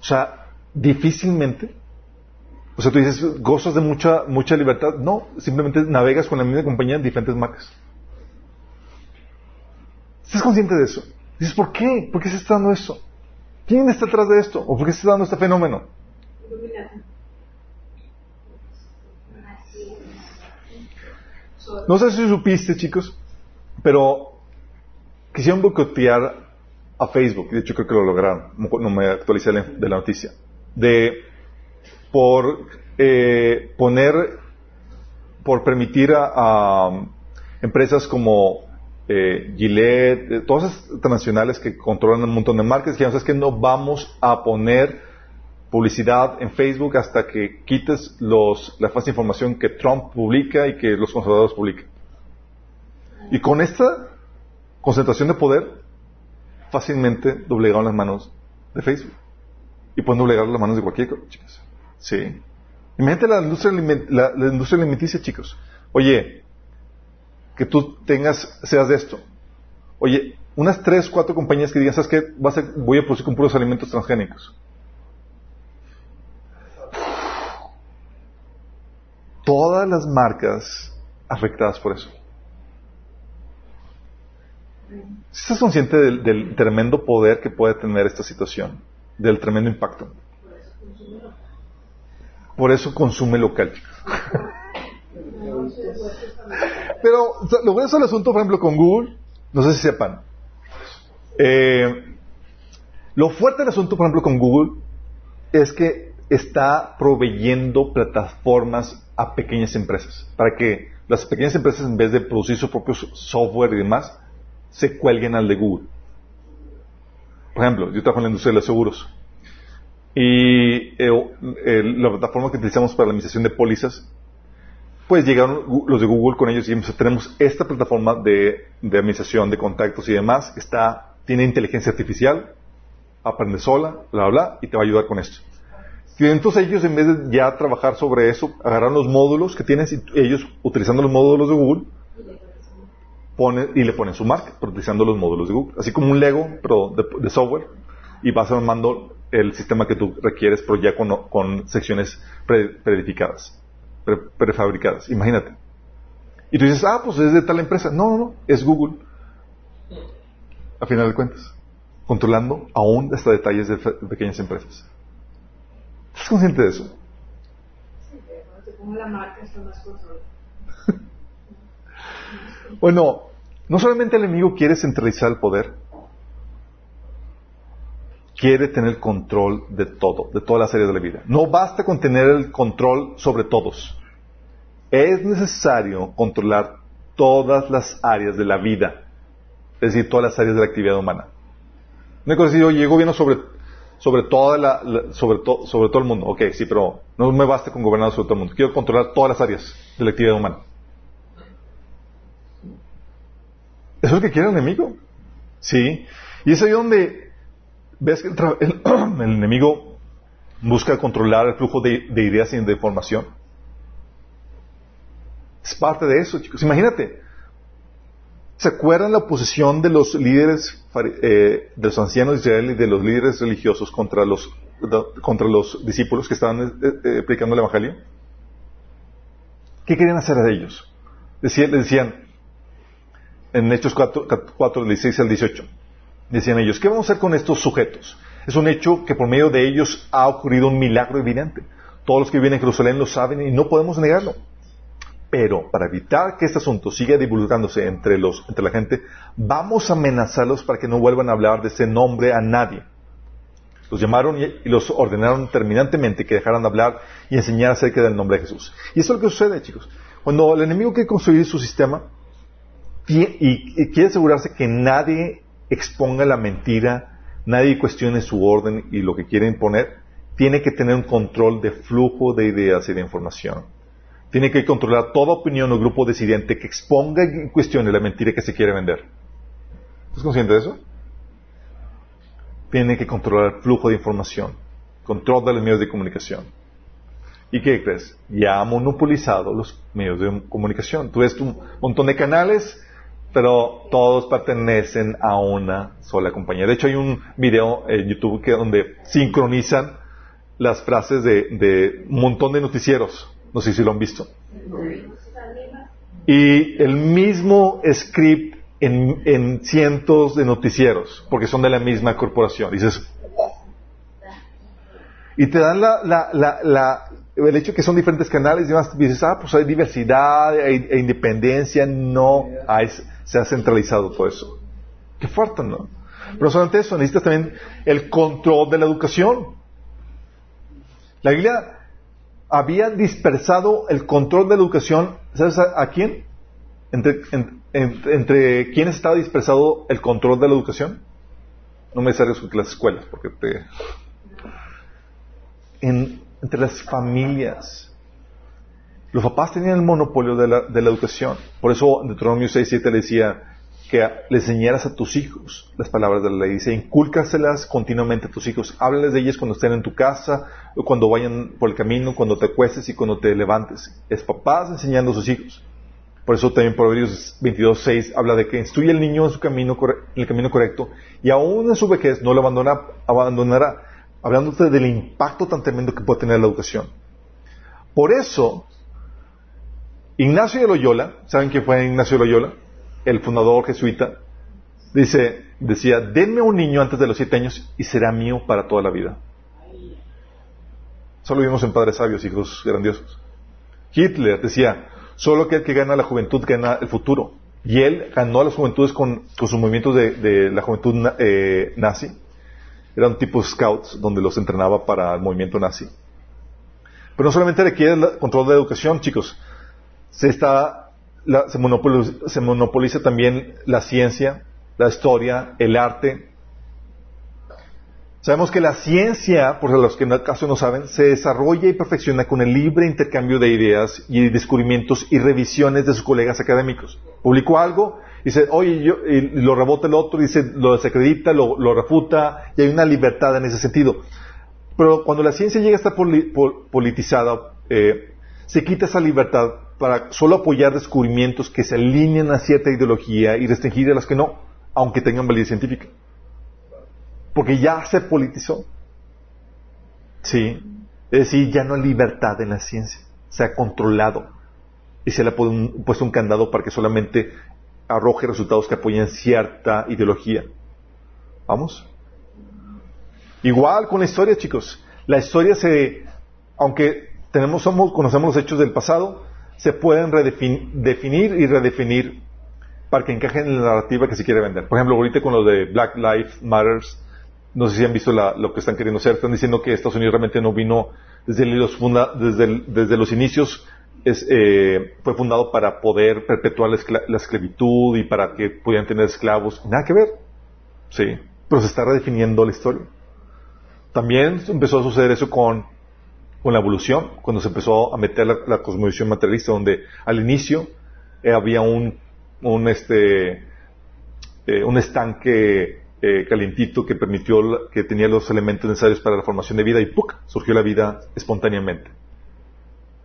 O sea, difícilmente, o sea, tú dices, gozas de mucha, mucha libertad. No, simplemente navegas con la misma compañía en diferentes marcas. ¿Estás consciente de eso? Dices, ¿por qué? ¿Por qué se está dando eso? ¿Quién está atrás de esto? ¿O por qué se está dando este fenómeno? No sé si supiste, chicos, pero quisieron boicotear a Facebook. De hecho, creo que lo lograron. No me actualicé de la noticia. De por eh, poner, por permitir a empresas como eh, Gillette, eh, todas esas internacionales que controlan un montón de marcas, que es que no vamos a poner publicidad en Facebook hasta que quites los, la falsa información que Trump publica y que los conservadores publican. Y con esta concentración de poder, fácilmente doblegaron las manos de Facebook. Y pueden doblegar las manos de cualquier cosa, chicos. Sí. Imagínate la industria, la, la industria alimenticia, chicos. Oye, que tú tengas, seas de esto. Oye, unas tres, cuatro compañías que digan, ¿sabes qué? voy a producir con puros alimentos transgénicos. Todas las marcas afectadas por eso. ¿Estás consciente del, del, tremendo poder que puede tener esta situación? Del tremendo impacto. Por eso consume local, Pero lo bueno es el asunto, por ejemplo, con Google, no sé si sepan. Eh, lo fuerte del asunto, por ejemplo, con Google es que está proveyendo plataformas a pequeñas empresas para que las pequeñas empresas, en vez de producir su propio software y demás, se cuelguen al de Google. Por ejemplo, yo trabajo en la industria de los seguros. Y eh, la plataforma que utilizamos para la administración de pólizas pues llegaron los de Google con ellos y tenemos esta plataforma de, administración de contactos y demás, está, tiene inteligencia artificial, aprende sola, bla, bla, y te va a ayudar con esto. Y entonces ellos, en vez de ya trabajar sobre eso, agarran los módulos que tienen, y ellos, utilizando los módulos de Google, ponen, y le ponen su marca, utilizando los módulos de Google. Así como un Lego, de, software, y vas armando el sistema que tú requieres, pero ya con, secciones preedificadas, prefabricadas. Imagínate. Y tú dices, ah, pues es de tal empresa. No, no, no, es Google. A final de cuentas. Controlando aún hasta detalles de pequeñas empresas. ¿Estás consciente de eso? Sí, cuando te pongo la marca está más control. bueno, no solamente el enemigo quiere centralizar el poder, quiere tener control de todo, de todas las áreas de la vida. No basta con tener el control sobre todos. Es necesario controlar todas las áreas de la vida, es decir, todas las áreas de la actividad humana. No he conocido, oye, gobierno sobre sobre toda la, sobre, sobre todo el mundo. Ok, sí, pero no me basta con gobernar sobre todo el mundo. Quiero controlar todas las áreas de la actividad humana. Eso es lo que quiere el enemigo. Sí. Y es ahí donde ves que el, enemigo busca controlar el flujo de, de ideas y de información. Es parte de eso, chicos. Imagínate, ¿Se acuerdan la oposición de los líderes, eh, de los ancianos de Israel y de los líderes religiosos contra los, contra los discípulos que estaban eh, eh, predicando el Evangelio? ¿Qué querían hacer de ellos? Decían, decían en Hechos 4, 4, 16 al 18, decían ellos, ¿qué vamos a hacer con estos sujetos? Es un hecho que por medio de ellos ha ocurrido un milagro evidente. Todos los que viven en Jerusalén lo saben y no podemos negarlo. Pero para evitar que este asunto siga divulgándose entre, los, entre la gente, vamos a amenazarlos para que no vuelvan a hablar de ese nombre a nadie. Los llamaron y, los ordenaron terminantemente que dejaran de hablar y enseñar acerca del nombre de Jesús. Y eso es lo que sucede, chicos. Cuando el enemigo quiere construir su sistema y, quiere asegurarse que nadie exponga la mentira, nadie cuestione su orden y lo que quiere imponer, tiene que tener un control de flujo de ideas y de información. Tiene que controlar toda opinión o grupo disidente que exponga y cuestione la mentira que se quiere vender. ¿Estás consciente de eso? Tiene que controlar el flujo de información, control de los medios de comunicación. ¿Y qué crees? Ya ha monopolizado los medios de comunicación. Tú ves un montón de canales, pero todos pertenecen a una sola compañía. De hecho, hay un video en YouTube que, donde sincronizan las frases de, de un montón de noticieros no sé si lo han visto. Y el mismo script en, cientos de noticieros, porque son de la misma corporación. Dices, y te dan la, la, la, el hecho que son diferentes canales y demás, dices, ah, pues hay diversidad e independencia, no, hay, se ha centralizado todo eso. Qué falta, ¿no? Pero solamente eso, necesitas también el control de la educación. La Biblia había dispersado el control de la educación, ¿sabes a, quién? Entre, entre quiénes estaba dispersado el control de la educación? No me salgas con las escuelas, porque te... entre las familias. Los papás tenían el monopolio de la, educación. Por eso Deuteronomio 6, 7 le decía, que le enseñaras a tus hijos las palabras de la ley. Dice, incúlcaselas continuamente a tus hijos. Háblales de ellas cuando estén en tu casa, cuando vayan por el camino, cuando te acuestes y cuando te levantes. Es papás enseñando a sus hijos. Por eso también Proverbios 22.6 habla de que instruye al niño en su camino, en el camino correcto y aún en su vejez no lo abandonará, hablándote del impacto tan tremendo que puede tener la educación. Por eso, Ignacio de Loyola, ¿saben quién fue Ignacio de Loyola? el fundador jesuita, dice, decía, denme un niño antes de los siete años y será mío para toda la vida. Solo vimos en Padres Sabios, hijos grandiosos. Hitler decía, solo aquel que gana la juventud gana el futuro. Y él ganó a las juventudes con, sus movimientos de, la juventud eh, nazi. Era un tipo scouts donde los entrenaba para el movimiento nazi. Pero no solamente requiere el control de la educación, chicos. Se está se, monopoliza, también la ciencia, la historia, el arte. Sabemos que la ciencia, por los que en caso no saben, se desarrolla y perfecciona con el libre intercambio de ideas y descubrimientos y revisiones de sus colegas académicos. Publicó algo, dice, oye, yo, y lo rebota el otro, dice, lo desacredita, lo, refuta, y hay una libertad en ese sentido. Pero cuando la ciencia llega a estar politizada, eh, se quita esa libertad para solo apoyar descubrimientos que se alinean a cierta ideología y restringir a las que no, aunque tengan validez científica. Porque ya se politizó. Sí. Es decir, ya no hay libertad en la ciencia. Se ha controlado. Y se le ha puesto un candado para que solamente arroje resultados que apoyen cierta ideología. ¿Vamos? Igual con la historia, chicos. La historia se, aunque tenemos, somos, conocemos los hechos del pasado, se pueden definir y redefinir para que encajen en la narrativa que se quiere vender. Por ejemplo, ahorita con lo de Black Lives Matters, no sé si han visto lo que están queriendo hacer, están diciendo que Estados Unidos realmente no vino desde los, desde, desde los inicios, eh, fue fundado para poder perpetuar la, esclavitud y para que pudieran tener esclavos. Nada que ver. Sí. Pero se está redefiniendo la historia. También empezó a suceder eso con, con la evolución, cuando se empezó a meter la, cosmovisión materialista, donde al inicio eh, había un, este, eh, un estanque eh, calientito que permitió, que tenía los elementos necesarios para la formación de vida y ¡puc! surgió la vida espontáneamente.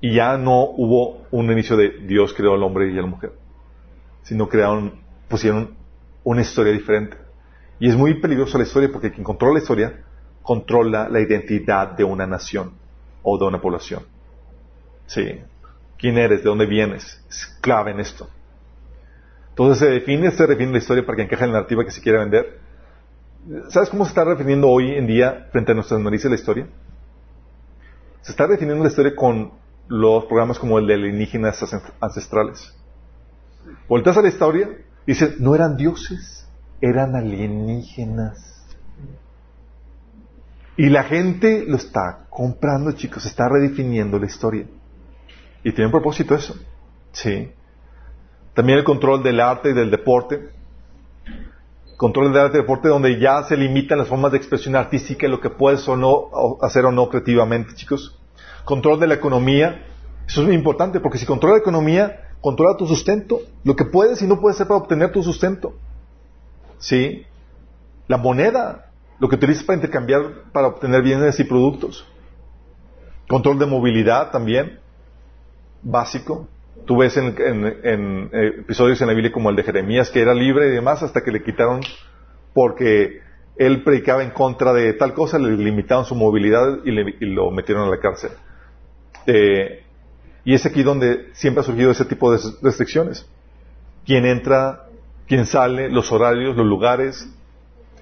Y ya no hubo un inicio de Dios creó al hombre y a la mujer, sino crearon, pusieron una historia diferente. Y es muy peligrosa la historia porque quien controla la historia controla la identidad de una nación o de una población. Sí. ¿Quién eres? ¿De dónde vienes? Es clave en esto. Entonces se define, se define la historia para que encaje en la narrativa que se quiere vender. ¿Sabes cómo se está definiendo hoy en día frente a nuestras narices la historia? Se está definiendo la historia con los programas como el de alienígenas ancestrales. Volteas a la historia y dices, no eran dioses, eran alienígenas. Y la gente lo está comprando, chicos, está redefiniendo la historia. Y tiene un propósito eso. Sí. También el control del arte y del deporte. Control del arte y deporte donde ya se limitan las formas de expresión artística, lo que puedes o no hacer o no creativamente, chicos. Control de la economía. Eso es muy importante porque si controla la economía, controla tu sustento. Lo que puedes y no puedes hacer para obtener tu sustento. Sí. La moneda lo que utilizas para intercambiar, para obtener bienes y productos. Control de movilidad también, básico. Tú ves en, en, eh, episodios en la Biblia como el de Jeremías, que era libre y demás, hasta que le quitaron, porque él predicaba en contra de tal cosa, le limitaron su movilidad y, lo metieron a la cárcel. Eh, y es aquí donde siempre ha surgido ese tipo de restricciones. Quién entra, quién sale, los horarios, los lugares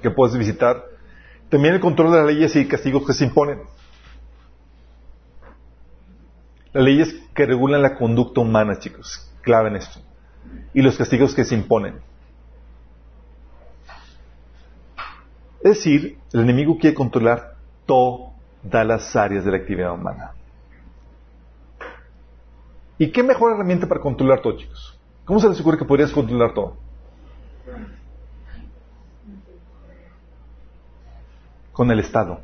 que puedes visitar. También el control de las leyes y castigos que se imponen. Las leyes que regulan la conducta humana, chicos, clave en esto. Y los castigos que se imponen. Es decir, el enemigo quiere controlar todas las áreas de la actividad humana. ¿Y qué mejor herramienta para controlar todo, chicos? ¿Cómo se les ocurre que podrías controlar todo? Con el Estado,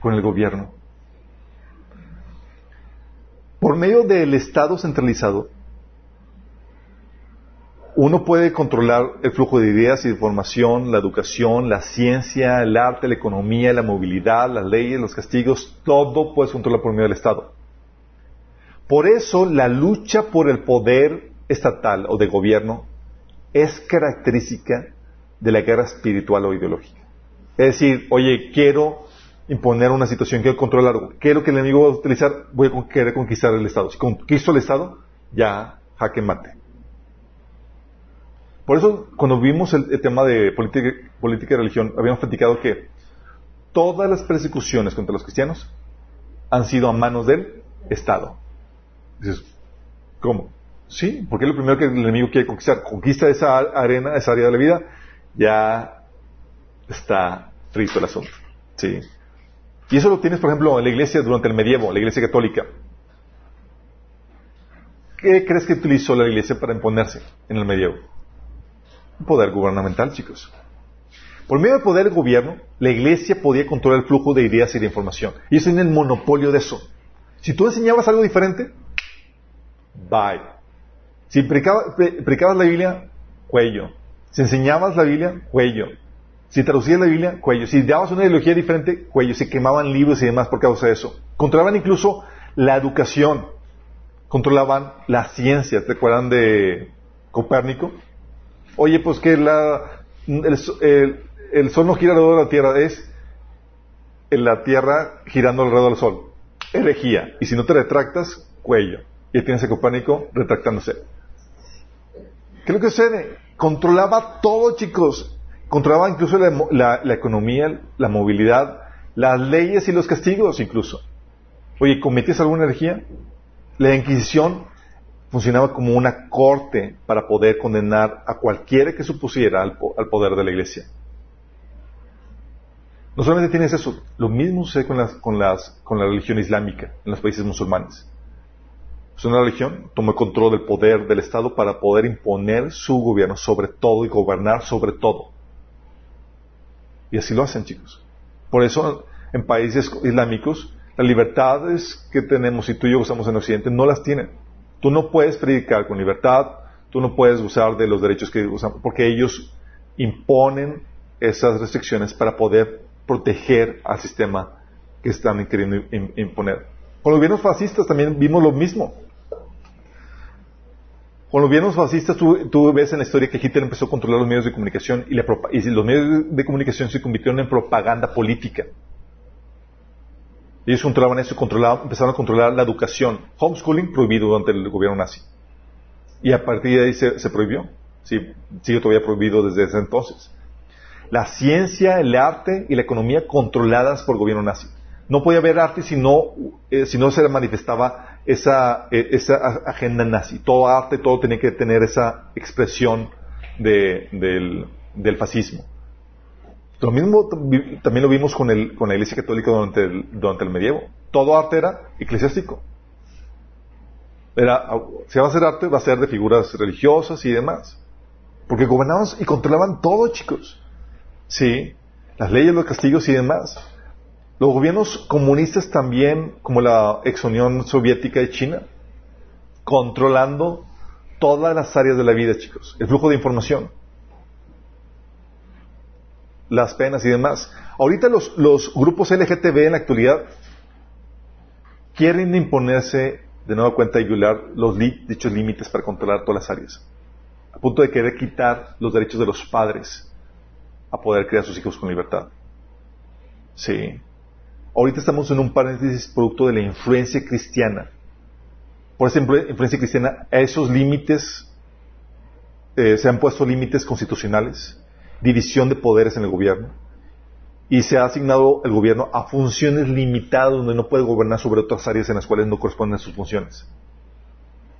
con el gobierno. Por medio del Estado centralizado, uno puede controlar el flujo de ideas y de información, la educación, la ciencia, el arte, la economía, la movilidad, las leyes, los castigos, todo puede controlar por medio del Estado. Por eso la lucha por el poder estatal o de gobierno es característica de la guerra espiritual o ideológica. Es decir, oye, quiero imponer una situación, quiero controlar algo. ¿Qué es lo que el enemigo va a utilizar? Voy a querer conquistar el Estado. Si conquisto el Estado, ya jaque mate. Por eso, cuando vimos el, tema de política, política, y religión, habíamos platicado que todas las persecuciones contra los cristianos han sido a manos del Estado. Dices, ¿cómo? Sí, porque lo primero que el enemigo quiere conquistar. Conquista esa arena, esa área de la vida, ya está frito el asunto. Sí. Y eso lo tienes, por ejemplo, en la iglesia durante el medievo, la iglesia católica. ¿Qué crees que utilizó la iglesia para imponerse en el medievo? Un poder gubernamental, chicos. Por medio del poder del gobierno, la iglesia podía controlar el flujo de ideas y de información. Y eso tiene el monopolio de eso. Si tú enseñabas algo diferente, bye. Si predicabas la Biblia, cuello. Si enseñabas la Biblia, cuello. Si traducías la Biblia, cuello. Si dabas una ideología diferente, cuello. Se quemaban libros y demás por causa de eso. Controlaban incluso la educación. Controlaban la ciencia. ¿Te acuerdan de Copérnico? Oye, pues que la, el, sol no gira alrededor de la Tierra, es la Tierra girando alrededor del sol. Herejía. Y si no te retractas, cuello. Y tienes a Copérnico retractándose. ¿Qué es lo que sucede? Controlaba todo, chicos. Controlaba incluso la, economía, la movilidad, las leyes y los castigos incluso. Oye, ¿cometías alguna herejía? La Inquisición funcionaba como una corte para poder condenar a cualquiera que supusiera al, poder de la iglesia. No solamente tienes eso, lo mismo sucede con, las, con, las, con la religión islámica en los países musulmanes. Es una religión, toma control del poder del Estado para poder imponer su gobierno sobre todo y gobernar sobre todo. Y así lo hacen, chicos. Por eso, en países islámicos, las libertades que tenemos y tú y yo gozamos en Occidente no las tienen. Tú no puedes predicar con libertad, tú no puedes usar de los derechos que usan, porque ellos imponen esas restricciones para poder proteger al sistema que están queriendo imponer. Con los gobiernos fascistas también vimos lo mismo. Con los gobiernos fascistas tú, ves en la historia que Hitler empezó a controlar los medios de comunicación y, los medios de comunicación se convirtieron en propaganda política. Ellos controlaban eso, controlaban, empezaron a controlar la educación. Homeschooling prohibido durante el gobierno nazi. Y a partir de ahí se, prohibió. Sí, sigue todavía prohibido desde ese entonces. La ciencia, el arte y la economía controladas por el gobierno nazi. No podía haber arte si no, eh, si no se manifestaba esa, eh, esa agenda nazi. Todo arte, todo tenía que tener esa expresión del, del, fascismo. Lo mismo también lo vimos con, el, con la Iglesia Católica durante el, durante el medievo. Todo arte era eclesiástico. Era, si va a hacer arte, va a ser de figuras religiosas y demás. Porque gobernaban y controlaban todo, chicos. Sí, las leyes, los castigos y demás. Los gobiernos comunistas también, como la ex Unión Soviética de China, controlando todas las áreas de la vida, chicos. El flujo de información, las penas y demás. Ahorita los, grupos LGTB en la actualidad quieren imponerse de nueva cuenta y violar los dichos límites para controlar todas las áreas. A punto de querer quitar los derechos de los padres a poder criar a sus hijos con libertad. Sí. Ahorita estamos en un paréntesis producto de la influencia cristiana. Por esa influencia cristiana, a esos límites eh, se han puesto límites constitucionales, división de poderes en el gobierno, y se ha asignado el gobierno a funciones limitadas donde no puede gobernar sobre otras áreas en las cuales no corresponden a sus funciones.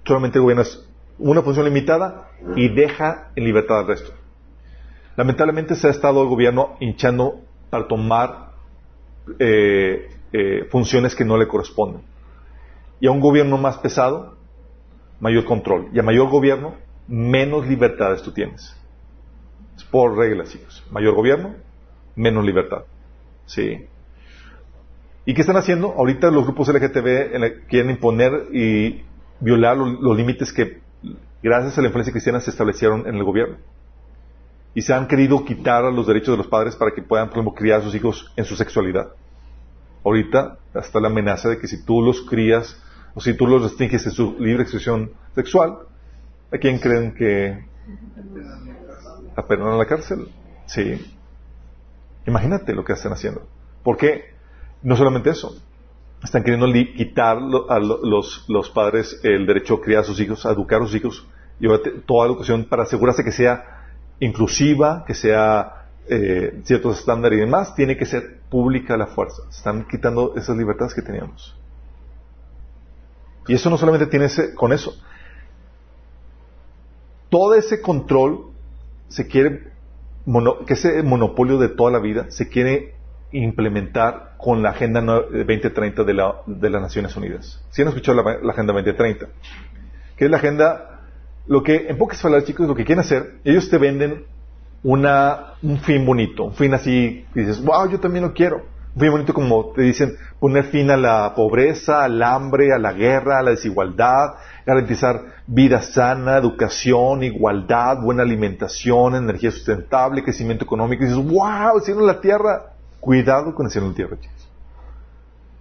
Solamente el gobierno es una función limitada y deja en libertad al resto. Lamentablemente se ha estado el gobierno hinchando para tomar eh, eh, funciones que no le corresponden. Y a un gobierno más pesado, mayor control. Y a mayor gobierno, menos libertades tú tienes. Es por reglas, chicos. Mayor gobierno, menos libertad. Sí. ¿Y qué están haciendo? Ahorita los grupos LGTB quieren imponer y violar los límites que, gracias a la influencia cristiana, se establecieron en el gobierno y se han querido quitar los derechos de los padres para que puedan, por ejemplo, criar a sus hijos en su sexualidad. Ahorita está la amenaza de que si tú los crías o si tú los restringes en su libre expresión sexual, ¿a quién creen que apenan a la cárcel? Sí. Imagínate lo que están haciendo. ¿Por qué? No solamente eso. Están queriendo quitar a los, los padres el derecho a criar a sus hijos, a educar a sus hijos, y toda educación para asegurarse que sea inclusiva, que sea eh, ciertos estándares y demás, tiene que ser pública la fuerza. Están quitando esas libertades que teníamos. Y eso no solamente tiene ese, con eso. Todo ese control se quiere, que ese monopolio de toda la vida se quiere implementar con la Agenda 2030 de, la, de las Naciones Unidas. Si han escuchado la, la Agenda 2030? Que es la agenda lo que, en pocas palabras, chicos, lo que quieren hacer, ellos te venden una, un fin bonito, un fin así, dices, wow, yo también lo quiero. Muy bonito como te dicen, poner fin a la pobreza, al hambre, a la guerra, a la desigualdad, garantizar vida sana, educación, igualdad, buena alimentación, energía sustentable, crecimiento económico. Y dices, wow, el cielo en la tierra. Cuidado con el cielo en la tierra, chicos.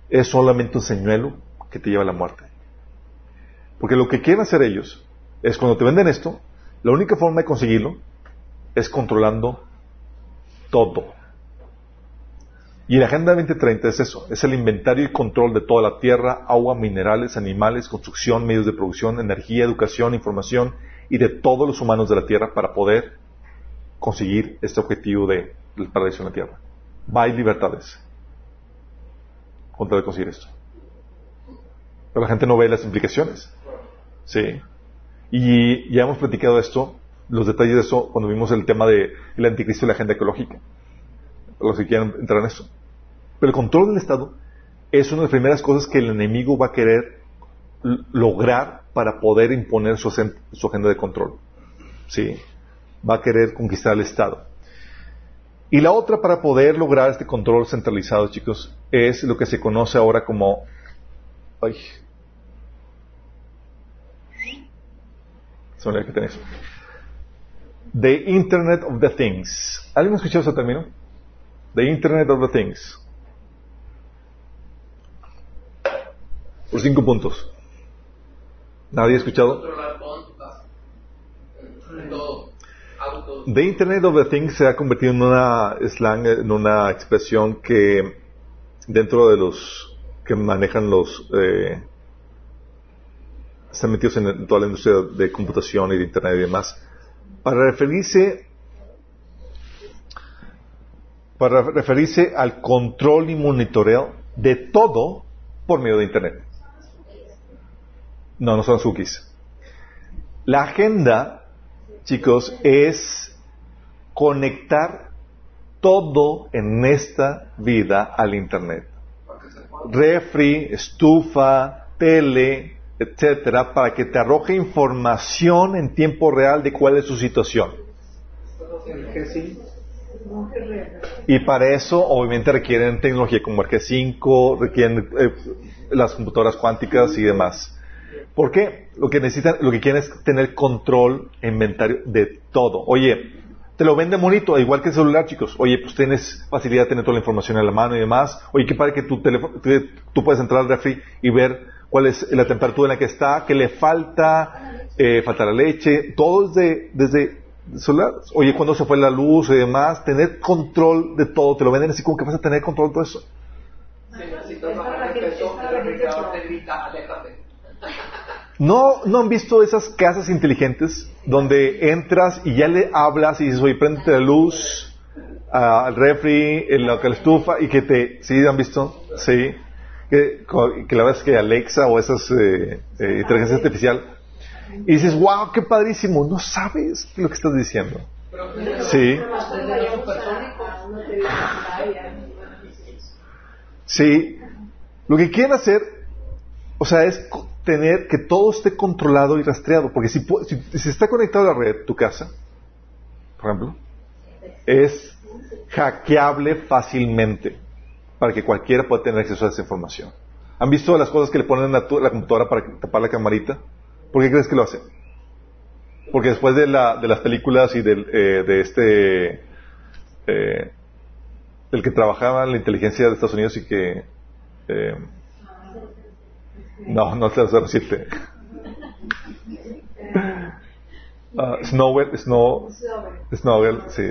Es solamente un señuelo que te lleva a la muerte. Porque lo que quieren hacer ellos es cuando te venden esto, la única forma de conseguirlo es controlando todo. Y la Agenda 2030 es eso, es el inventario y control de toda la tierra, agua, minerales, animales, construcción, medios de producción, energía, educación, información y de todos los humanos de la tierra para poder conseguir este objetivo de, del paraíso en la tierra. Va hay libertades contra de conseguir esto. Pero la gente no ve las implicaciones. Sí. Y ya hemos platicado esto, los detalles de eso, cuando vimos el tema del anticristo y la agenda ecológica. Los que quieran entrar en eso. Pero el control del Estado es una de las primeras cosas que el enemigo va a querer lograr para poder imponer su, agenda de control. ¿Sí? Va a querer conquistar el Estado. Y la otra para poder lograr este control centralizado, chicos, es lo que se conoce ahora como... Ay. Son que tenéis. The Internet of the Things. ¿Alguien ha escuchado ese término? The Internet of the Things. Por cinco puntos. ¿Nadie ha escuchado? The Internet of the Things se ha convertido en una slang, en una expresión que dentro de los que manejan los eh, están metidos en toda la industria de computación y de Internet y demás, para referirse para referirse al control y monitoreo de todo por medio de Internet. No, no son cookies. La agenda, chicos, es conectar todo en esta vida al Internet. Refri, estufa, tele, etcétera, para que te arroje información en tiempo real de cuál es su situación. Y para eso, obviamente, requieren tecnología como el G5, requieren eh, las computadoras cuánticas y demás. ¿Por qué? Lo que necesitan, lo que quieren es tener control, inventario de todo. Oye, te lo vende bonito, igual que el celular, chicos. Oye, pues tienes facilidad de tener toda la información en la mano y demás. Oye, qué padre que tu teléfono, tú puedes entrar al refri y ver cuál es la temperatura en la que está, qué le falta, eh, falta la leche, todo desde, desde celular. Oye, cuando se fue la luz y demás, tener control de todo, te lo venden así como que vas a tener control de todo eso. ¿No, ¿No han visto esas casas inteligentes donde entras y ya le hablas y dices, oye, prende la luz al refri, en la, la estufa y que te... ¿Sí han visto? Sí. Que, que la verdad es que Alexa o esas eh, eh, inteligencia artificial y dices, wow, qué padrísimo. No sabes lo que estás diciendo. Sí. Sí. Lo que quieren hacer, o sea, es tener que todo esté controlado y rastreado. Porque si, si, está conectado a la red, tu casa, por ejemplo, es hackeable fácilmente para que cualquiera pueda tener acceso a esa información. ¿Han visto las cosas que le ponen a la computadora para tapar la camarita? ¿Por qué crees que lo hacen? Porque después de, la, de las películas y del, eh, de este, eh, el que trabajaba en la inteligencia de Estados Unidos y que, eh, no, no te lo decirte. Uh, Snowell, Snow, Snowell, sí,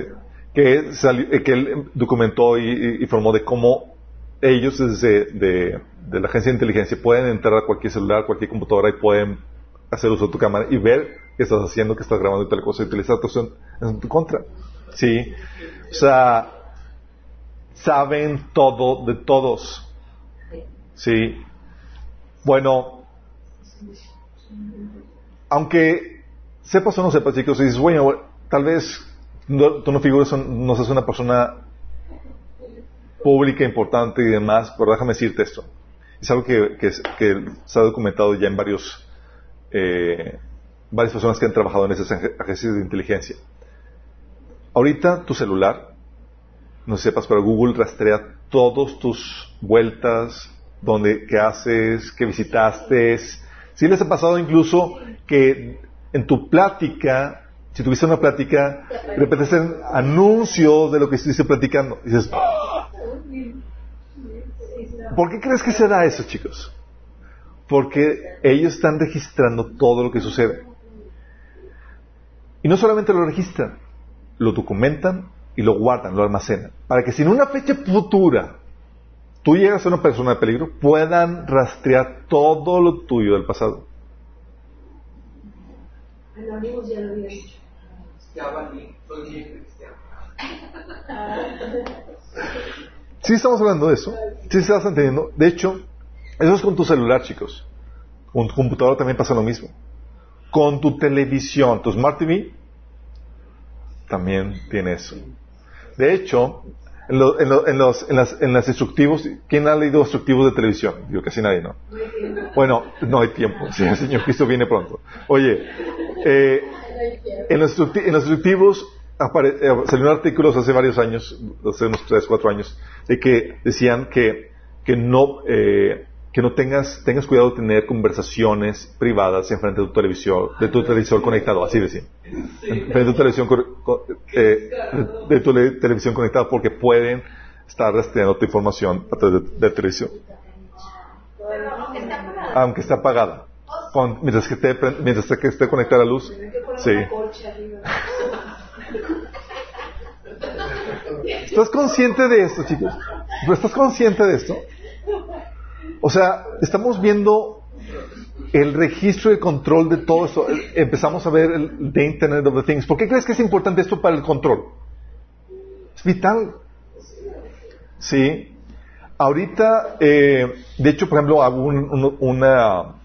que, eh, que él documentó y, informó de cómo ellos desde de, de, la agencia de inteligencia pueden entrar a cualquier celular, cualquier computadora y pueden hacer uso de tu cámara y ver qué estás haciendo, qué estás grabando y tal cosa y utilizar tu en tu contra. ¿Sí? O sea, saben todo de todos. ¿Sí? Bueno, aunque sepas o no sepas, chicos, y dices, bueno, tal vez tú no figuras, no seas una persona pública, importante y demás, pero déjame decirte esto. Es algo que, que, que se ha documentado ya en varios eh, varias personas que han trabajado en esas agencias de inteligencia. Ahorita tu celular, no sepas, pero Google rastrea todas tus vueltas, donde, qué haces, qué visitaste. Si les ha pasado incluso que en tu plática, si tuviste una plática, de repente hacen anuncios de lo que estuviste platicando. Y dices. ¿Por qué crees que se da eso, chicos? Porque ellos están registrando todo lo que sucede. Y no solamente lo registran, lo documentan y lo guardan, lo almacenan. Para que si en una fecha futura tú llegas a una persona de peligro, puedan rastrear todo lo tuyo del pasado. Anónimos ya lo había dicho. Sí estamos hablando de eso. Sí estás entendiendo. De hecho, eso es con tu celular, chicos. Con tu computadora también pasa lo mismo. Con tu televisión, tu Smart TV, también tiene eso. De hecho, en, los, en, las, instructivos, ¿quién ha leído instructivos de televisión? Digo, casi nadie, ¿no? Bueno, no hay tiempo. Sí, el Señor Cristo viene pronto. Oye, eh, en, los, instructivos eh, salieron artículos hace varios años, hace unos 3, 4 años, de que decían que, que no, eh, que no tengas, tengas cuidado de tener conversaciones privadas en frente de tu televisor, de tu televisor conectado, así decía. En frente de tu televisión, eh, de, tu televisión conectada, porque pueden estar rastreando tu información a través de, televisión. Aunque está apagada. mientras que esté, mientras que esté conectada la luz. Sí. ¿Estás consciente de esto, chicos? ¿Estás consciente de esto? O sea, estamos viendo el registro y control de todo esto. Empezamos a ver el The Internet of the Things. ¿Por qué crees que es importante esto para el control? Es vital. Sí. Ahorita, eh, de hecho, por ejemplo, hago un, una,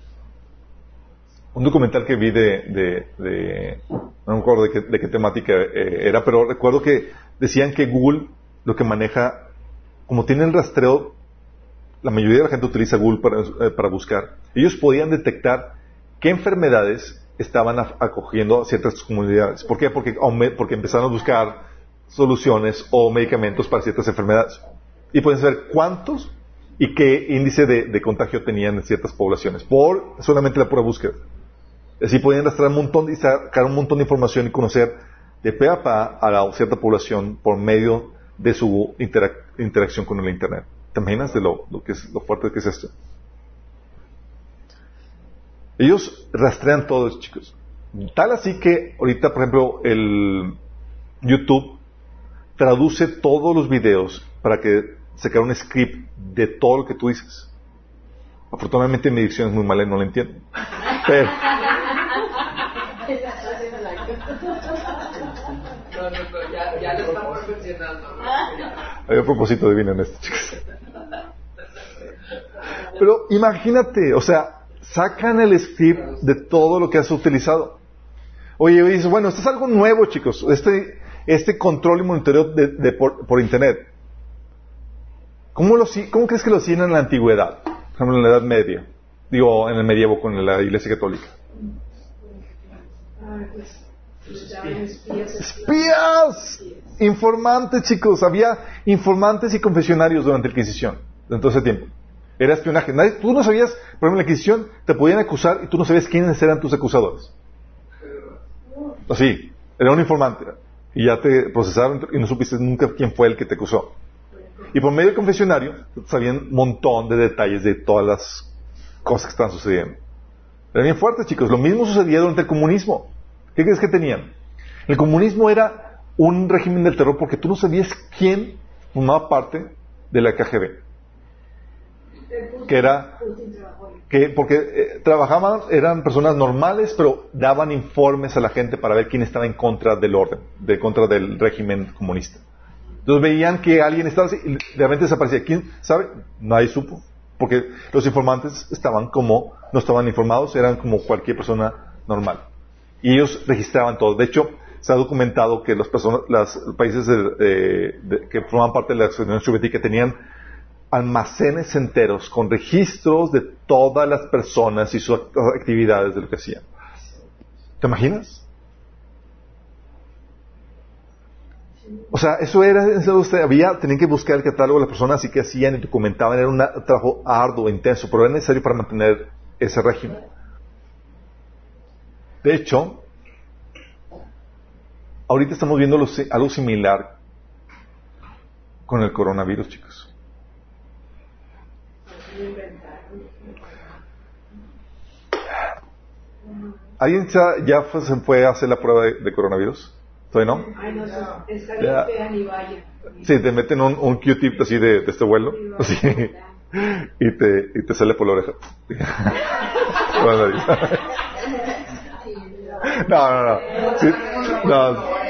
un documental que vi de, de, no me acuerdo de qué, temática eh, era, pero recuerdo que decían que Google lo que maneja, como tiene el rastreo la mayoría de la gente utiliza Google eh, para, buscar, ellos podían detectar qué enfermedades estaban acogiendo ciertas comunidades. ¿Por qué? Porque, empezaron a buscar soluciones o medicamentos para ciertas enfermedades. Y pueden saber cuántos y qué índice de, contagio tenían en ciertas poblaciones, por solamente la pura búsqueda. Así podían rastrear un montón y sacar un montón de información y conocer de pe a pa a la cierta población por medio de su interacción con el Internet. ¿Te imaginas de lo, que es, lo fuerte que es esto? Ellos rastrean todo eso, chicos. Tal así que ahorita, por ejemplo, el YouTube traduce todos los videos para que se quede un script de todo lo que tú dices. Afortunadamente mi dicción es muy mala y no la entiendo. Pero... ya, lo estamos perfeccionando. Hay un propósito divino en esto, chicos. Pero imagínate, o sea, sacan el script de todo lo que has utilizado. Oye, dices, bueno, esto es algo nuevo, chicos, este, este control y monitoreo de, por, Internet. ¿Cómo, lo, ¿Cómo crees que lo hacían en la antigüedad? Por ejemplo, en la Edad Media. Digo, en el medievo con la Iglesia Católica. Espías. Informantes, chicos. Había informantes y confesionarios durante la Inquisición, de ese tiempo. Era espionaje. tú no sabías, por ejemplo, en la Inquisición te podían acusar y tú no sabías quiénes eran tus acusadores. Así, era un informante. Y ya te procesaron y no supiste nunca quién fue el que te acusó. Y por medio del confesionario sabían un montón de detalles de todas las cosas que estaban sucediendo. Era bien fuerte, chicos. Lo mismo sucedía durante el comunismo. ¿Qué crees que tenían? El comunismo era un régimen del terror porque tú no sabías quién formaba parte de la KGB que era que porque eh, trabajaban eran personas normales pero daban informes a la gente para ver quién estaba en contra del orden de contra del régimen comunista. Entonces veían que alguien estaba así y realmente desaparecía. Quién sabe nadie supo porque los informantes estaban como no estaban informados eran como cualquier persona normal. Y ellos registraban todo. De hecho se ha documentado que las personas los países que formaban parte de la Unión Soviética tenían almacenes enteros con registros de todas las personas y sus actividades de lo que hacían. ¿Te imaginas? O sea, eso era, eso usted había, tenían que buscar el catálogo de las personas y que hacían y documentaban, era un trabajo arduo, intenso, pero era necesario para mantener ese régimen. De hecho, ahorita estamos viendo algo similar con el coronavirus, chicos. ¿Alguien ya se fue a hacer la prueba de, coronavirus? ¿Todavía no? Ay, no, vaya. Sí, te meten un, un Q-tip así de, este vuelo. Así, y, te, y te sale por la oreja. no, no, no. Sí, no.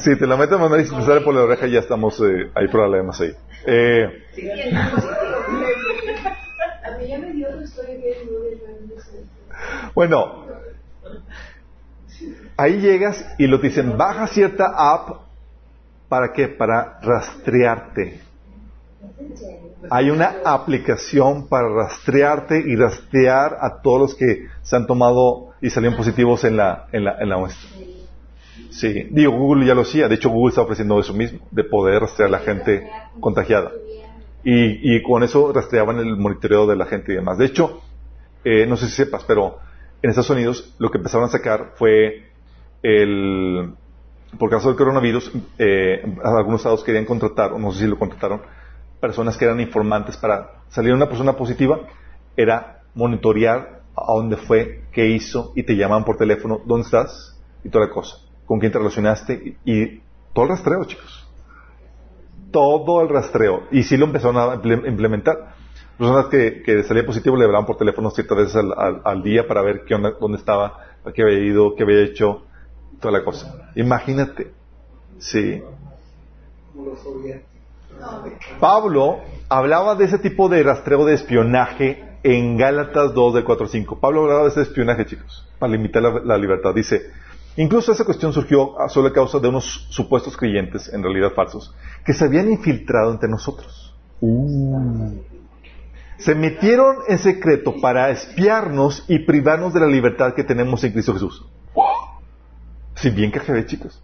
Si te la meten la nariz y te sale por la oreja, ya estamos, eh, hay problemas ahí. Eh, bueno, ahí llegas y lo dicen, baja cierta app, ¿para qué? Para rastrearte. Hay una aplicación para rastrearte y rastrear a todos los que se han tomado y salieron positivos en la, en la, en la muestra. Sí, digo, Google ya lo hacía. De hecho, Google está ofreciendo eso mismo, de poder rastrear a la gente contagiada. Y, y con eso rastreaban el monitoreo de la gente y demás. De hecho, eh, no sé si sepas, pero en Estados Unidos lo que empezaron a sacar fue el, por caso del coronavirus, eh, algunos estados querían contratar, no sé si lo contrataron, personas que eran informantes para salir una persona positiva, era monitorear a dónde fue, qué hizo, y te llaman por teléfono, dónde estás, y toda la cosa, con quién te relacionaste, y, todo el rastreo, chicos. Todo el rastreo. Y sí lo empezaron a implementar personas que, que salía positivo le hablaban por teléfono ciertas veces al, día para ver qué dónde estaba, qué había ido, qué había hecho, toda la cosa. Imagínate. Sí. Pablo hablaba de ese tipo de rastreo de espionaje en Gálatas 2 de 4 5. Pablo hablaba de ese espionaje, chicos, para limitar la, libertad. Dice, incluso esa cuestión surgió a sola causa de unos supuestos creyentes, en realidad falsos, que se habían infiltrado entre nosotros. Uh se metieron en secreto para espiarnos y privarnos de la libertad que tenemos en Cristo Jesús. Si bien que ve, chicos.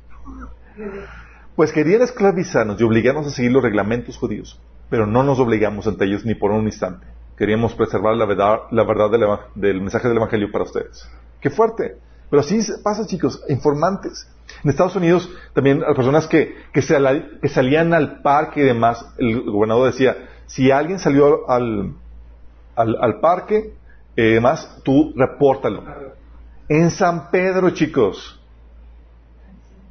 Pues querían esclavizarnos y obligarnos a seguir los reglamentos judíos, pero no nos obligamos ante ellos ni por un instante. Queríamos preservar la verdad, la verdad del, mensaje del Evangelio para ustedes. ¡Qué fuerte! Pero así pasa, chicos, informantes. En Estados Unidos también las personas que, que, salían al parque y demás, el gobernador decía, si alguien salió al, al, parque, eh, demás, tú repórtalo. En San Pedro, chicos,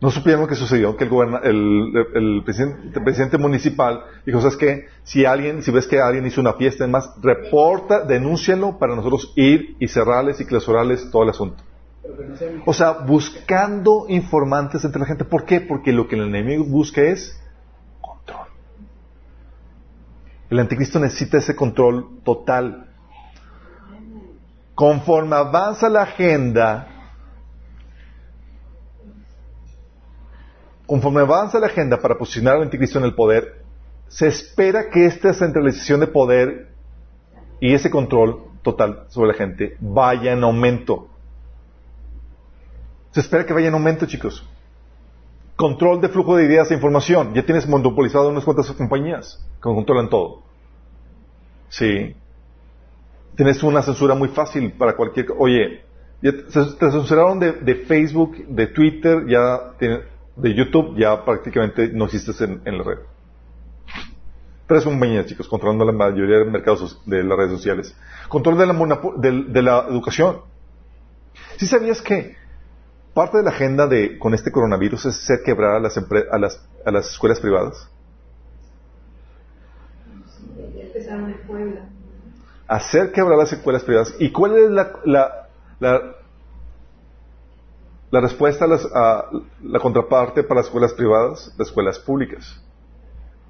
no supieron que sucedió, que el, el, presidente, municipal dijo, ¿sabes qué? Si alguien, si ves que alguien hizo una fiesta, demás, reporta, denúncialo para nosotros ir y cerrarles y clausurarles todo el asunto. O sea, buscando informantes entre la gente. ¿Por qué? Porque lo que el enemigo busca es el anticristo necesita ese control total. Conforme avanza la agenda, conforme avanza la agenda para posicionar al anticristo en el poder, se espera que esta centralización de poder y ese control total sobre la gente vaya en aumento. Se espera que vaya en aumento, chicos. Control de flujo de ideas e información. Ya tienes monopolizado unas cuantas compañías que controlan todo. Sí. Tienes una censura muy fácil para cualquier... Oye, te censuraron de, Facebook, de Twitter, ya de YouTube, ya prácticamente no existes en, la red. Tres compañías, chicos, controlando la mayoría de mercados de las redes sociales. Control de la, de la educación. ¿Sí sabías que Parte de la agenda de, con este coronavirus es hacer quebrar a las, a las, a las escuelas privadas. Hacer quebrar las escuelas privadas. ¿Y cuál es la, la, la, respuesta a, las, a la contraparte para las escuelas privadas? Las escuelas públicas.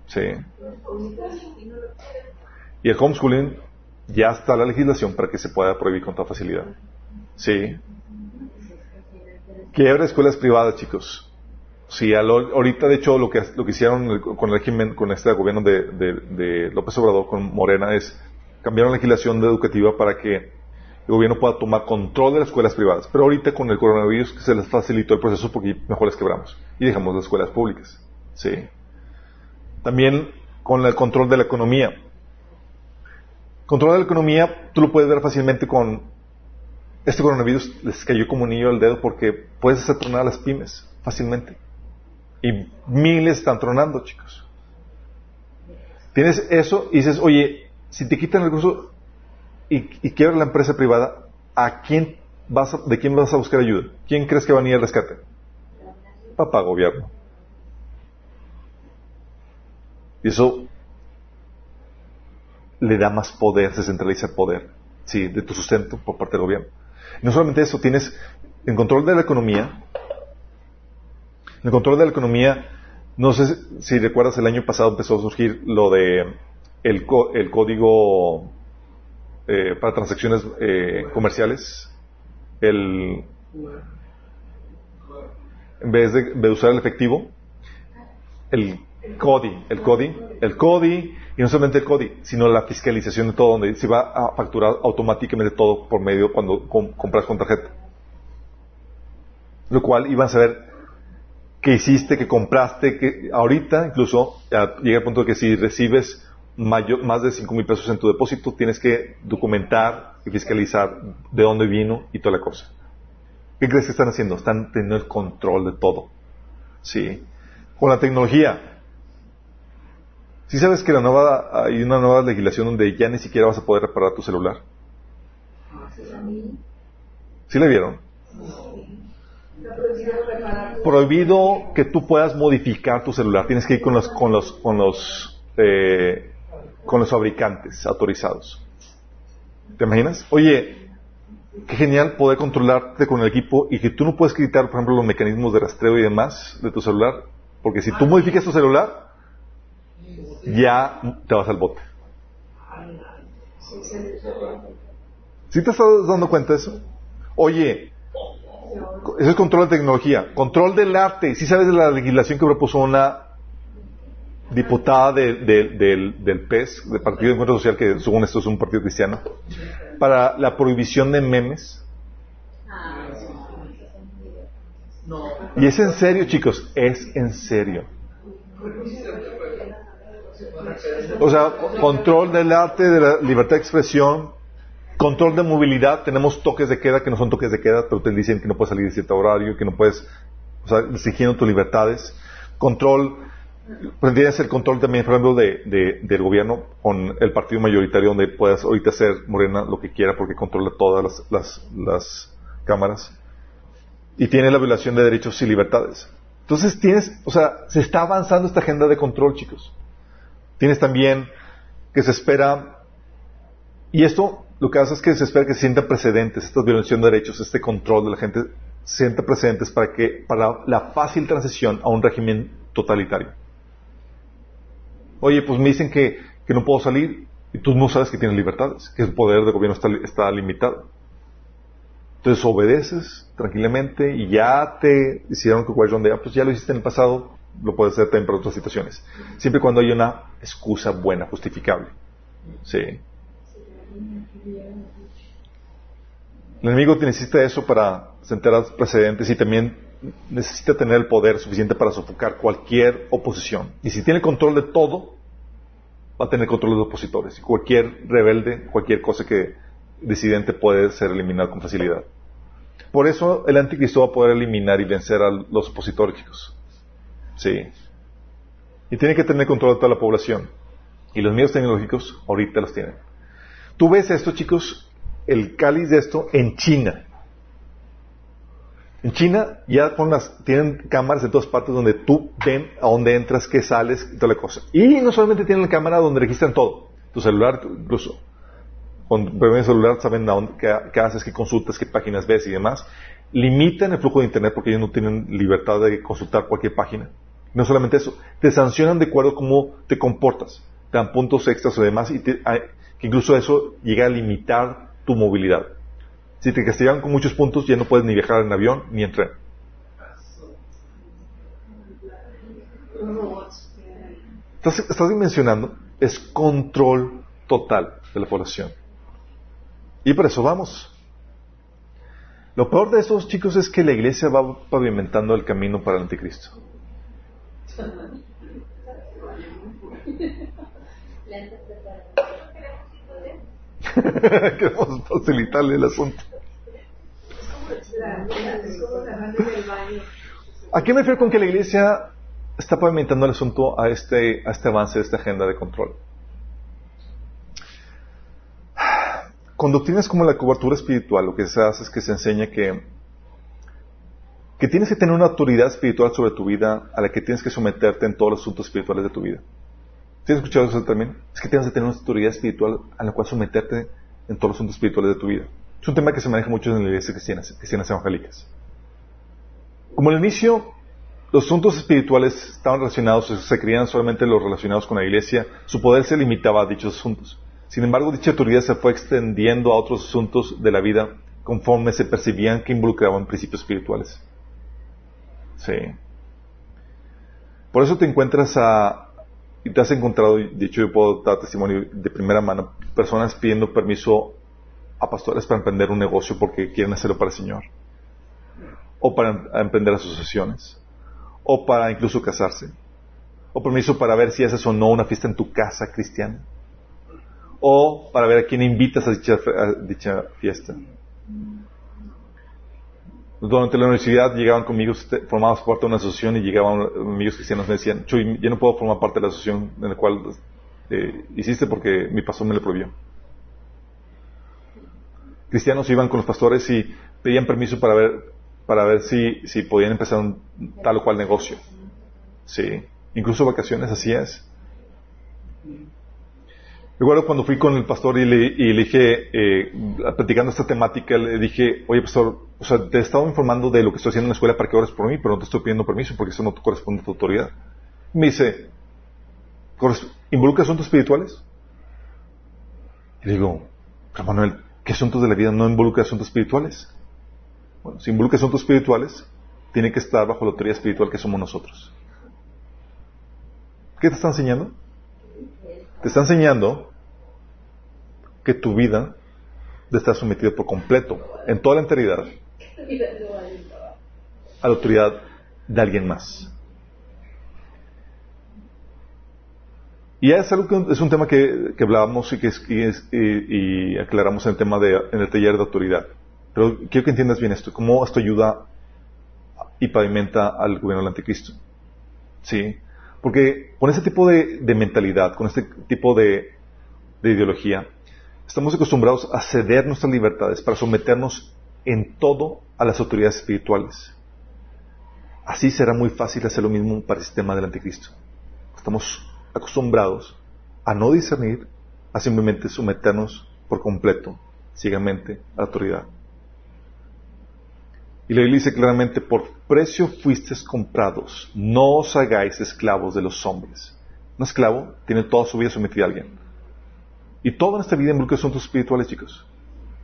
Sí. Y el homeschooling ya está la legislación para que se pueda prohibir con toda facilidad. Sí. Quiebra escuelas privadas, chicos. Sí, ahorita de hecho lo que, lo que hicieron con el régimen, con este gobierno de, López Obrador, con Morena, es cambiar la legislación educativa para que el gobierno pueda tomar control de las escuelas privadas. Pero ahorita con el coronavirus se les facilitó el proceso porque mejor las quebramos y dejamos las escuelas públicas. Sí. También con el control de la economía. Control de la economía, tú lo puedes ver fácilmente con este coronavirus les cayó como un niño al dedo porque puedes hacer tronar a las pymes fácilmente. Y miles están tronando, chicos. Tienes eso y dices, oye, si te quitan el recurso y, y quiebras la empresa privada, ¿a quién vas ¿de quién vas a buscar ayuda? ¿Quién crees que va a venir al rescate? Papá gobierno. Y eso le da más poder, se centraliza el poder, sí, de tu sustento por parte del gobierno. No solamente eso, tienes el control de la economía. El control de la economía, no sé si recuerdas, el año pasado empezó a surgir lo de el, el código eh, para transacciones eh, comerciales, el, en vez de, usar el efectivo, el CODI, el CODI, el CODI, y no solamente el CODI, sino la fiscalización de todo, donde se va a facturar automáticamente todo por medio cuando compras con tarjeta. Lo cual iban a saber qué hiciste, qué compraste, que ahorita incluso llega el punto de que si recibes más de 5 mil pesos en tu depósito, tienes que documentar y fiscalizar de dónde vino y toda la cosa. ¿Qué crees que están haciendo? Están teniendo el control de todo. ¿Sí? Con la tecnología. ¿Sí sabes que la nueva, hay una nueva legislación donde ya ni siquiera vas a poder reparar tu celular? ¿Sí le vieron? Prohibido que tú puedas modificar tu celular. Tienes que ir con los, con los, con los eh, con los fabricantes autorizados. ¿Te imaginas? Oye, qué genial poder controlarte con el equipo y que tú no puedes quitar, por ejemplo, los mecanismos de rastreo y demás de tu celular, porque si tú modificas tu celular, ya te vas al bote. ¿Sí te estás dando cuenta de eso? Oye, eso es control de tecnología. Control del arte. ¿Sí sabes de la legislación que propuso una diputada del, PES, del Partido de Encuentro Social, que según esto es un partido cristiano, para la prohibición de memes. Y es en serio, chicos, es en serio. O sea, control del arte, de la libertad de expresión, control de movilidad. Tenemos toques de queda que no son toques de queda, pero te dicen que no puedes salir de cierto horario, que no puedes, o sea, exigiendo tus libertades. Control Tendrías el control también, por ejemplo, de, del gobierno con el partido mayoritario donde puedas ahorita hacer Morena lo que quiera porque controla todas las, las, cámaras. Y tiene la violación de derechos y libertades. Entonces tienes, o sea, se está avanzando esta agenda de control, chicos. Tienes también que se espera, y esto lo que hace es que se espera que se sientan precedentes, esta violación de derechos, este control de la gente, se sienta precedentes para que, para la fácil transición a un régimen totalitario. Oye, pues me dicen que, no puedo salir y tú no sabes que tienes libertades, que el poder del gobierno está, limitado. Entonces obedeces tranquilamente y ya te hicieron que donde pues ya lo hiciste en el pasado, lo puedes hacer también para otras situaciones. Siempre y cuando hay una excusa buena, justificable. Sí. El enemigo necesita eso para sentar precedentes y también necesita tener el poder suficiente para sofocar cualquier oposición. Y si tiene control de todo, va a tener control de los opositores. Cualquier rebelde, cualquier cosa que disidente puede ser eliminado con facilidad. Por eso el anticristo va a poder eliminar y vencer a los opositores. Sí. Y tiene que tener control de toda la población. Y los medios tecnológicos ahorita los tienen. Tú ves esto, chicos, el cáliz de esto en China. En China ya las, tienen cámaras en todas partes donde tú ven a dónde entras, qué sales y toda la cosa. Y no solamente tienen la cámara donde registran todo, tu celular incluso. Con el celular saben qué, haces, qué consultas, qué páginas ves y demás. Limitan el flujo de Internet porque ellos no tienen libertad de consultar cualquier página. No solamente eso, te sancionan de acuerdo a cómo te comportas. Te dan puntos extras o demás y que incluso eso llega a limitar tu movilidad. Si te castigan con muchos puntos, ya no puedes ni viajar en avión ni en tren. Estás, estás dimensionando, es control total de la población. Y por eso vamos. Lo peor de estos chicos es que la iglesia va pavimentando el camino para el anticristo. Queremos facilitarle el asunto. ¿A qué me refiero con que la iglesia está pavimentando el asunto a este, a este avance de esta agenda de control? Con doctrinas como la cobertura espiritual, lo que se hace es que se enseña que, que tienes que tener una autoridad espiritual sobre tu vida a la que tienes que someterte en todos los asuntos espirituales de tu vida. ¿Tienes escuchado eso también? Es que tienes que tener una autoridad espiritual a la cual someterte en todos los asuntos espirituales de tu vida. Es un tema que se maneja mucho en las iglesias cristianas, cristianas evangélicas. Como al inicio, los asuntos espirituales estaban relacionados, se creían solamente los relacionados con la iglesia, su poder se limitaba a dichos asuntos. Sin embargo, dicha autoridad se fue extendiendo a otros asuntos de la vida conforme se percibían que involucraban principios espirituales. Sí. Por eso te encuentras a, y te has encontrado, de hecho yo puedo dar testimonio de primera mano, personas pidiendo permiso a pastores para emprender un negocio porque quieren hacerlo para el Señor, o para emprender asociaciones, o para incluso casarse, o permiso para ver si haces o no una fiesta en tu casa cristiana, o para ver a quién invitas a dicha, fiesta. Durante la universidad llegaban conmigo, formados parte de una asociación y llegaban amigos cristianos y me decían, Chuy, yo no puedo formar parte de la asociación en la cual eh, hiciste porque mi pastor me lo prohibió. Cristianos iban con los pastores y pedían permiso para ver, para ver si, si podían empezar un tal o cual negocio. Sí. Incluso vacaciones, así es. Recuerdo cuando fui con el pastor y le, dije, eh, platicando esta temática, le dije, oye pastor, o sea, te he estado informando de lo que estoy haciendo en la escuela para que ores por mí, pero no te estoy pidiendo permiso porque eso no corresponde a tu autoridad. me dice, ¿involucra asuntos espirituales? Y digo, Manuel, ¿qué asuntos de la vida no involucra asuntos espirituales? Bueno, si involucra asuntos espirituales, tiene que estar bajo la autoridad espiritual que somos nosotros. ¿Qué te está enseñando? te está enseñando que tu vida debe estar sometida por completo, en toda la enteridad, a la autoridad de alguien más. Y es, algo que, es un tema que, hablábamos y que y, aclaramos en el tema de, en el taller de autoridad. Pero quiero que entiendas bien esto, cómo esto ayuda y pavimenta al gobierno del anticristo. ¿Sí? Porque con ese tipo de, mentalidad, con este tipo de, ideología, estamos acostumbrados a ceder nuestras libertades para someternos en todo a las autoridades espirituales. Así será muy fácil hacer lo mismo para el sistema del anticristo. Estamos acostumbrados a no discernir, a simplemente someternos por completo, ciegamente, a la autoridad. Y la Biblia dice claramente, por precio fuisteis comprados, no os hagáis esclavos de los hombres. Un esclavo tiene toda su vida sometida a alguien. Y toda esta vida involucra asuntos espirituales, chicos.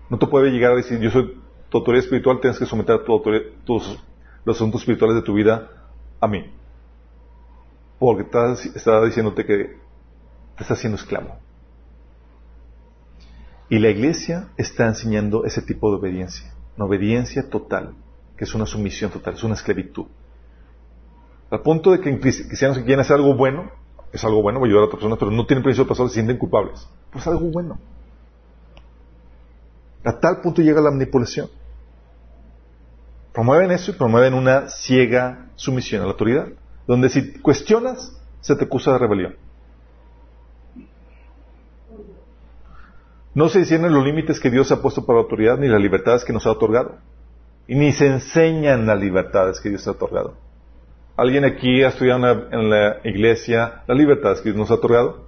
No te puede llegar a decir, yo soy tu autoridad espiritual, tienes que someter a todos los asuntos espirituales de tu vida a mí. Porque está diciéndote que te estás haciendo esclavo. Y la iglesia está enseñando ese tipo de obediencia, una obediencia total que es una sumisión total, es una esclavitud. Al punto de que cristianos que quieren hacer algo bueno, es algo bueno, ayudar a otras personas, pero no tienen permiso de pasar, se sienten culpables. Pues algo bueno. A tal punto llega la manipulación. Promueven eso y promueven una ciega sumisión a la autoridad, donde si cuestionas, se te acusa de rebelión. No se disciernen los límites que Dios ha puesto para la autoridad ni las libertades que nos ha otorgado. Y ni se enseñan las libertades que Dios ha otorgado. ¿Alguien aquí ha estudiado en la iglesia las libertades que Dios nos ha otorgado?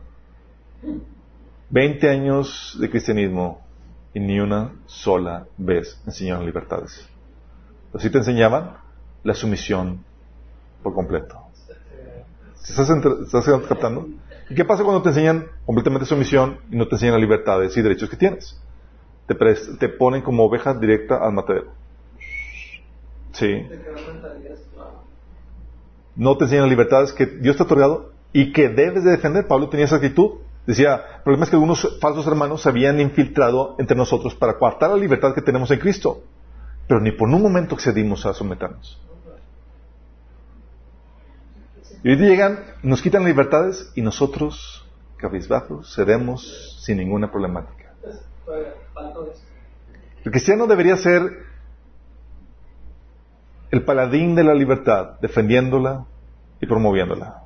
Veinte años de cristianismo y ni una sola vez enseñaron libertades. Así te enseñaban la sumisión por completo. ¿Estás, ¿Estás captando? ¿Y qué pasa cuando te enseñan completamente sumisión y no te enseñan las libertades y derechos que tienes? Te, ponen como oveja directa al matadero. Sí. No te enseñan las libertades que Dios te ha otorgado y que debes de defender. Pablo tenía esa actitud. Decía, el problema es que algunos falsos hermanos se habían infiltrado entre nosotros para coartar la libertad que tenemos en Cristo. Pero ni por un momento accedimos a someternos. Y hoy llegan, nos quitan libertades y nosotros, cabizbajos, cedemos sin ninguna problemática. El cristiano debería ser el paladín de la libertad, defendiéndola y promoviéndola.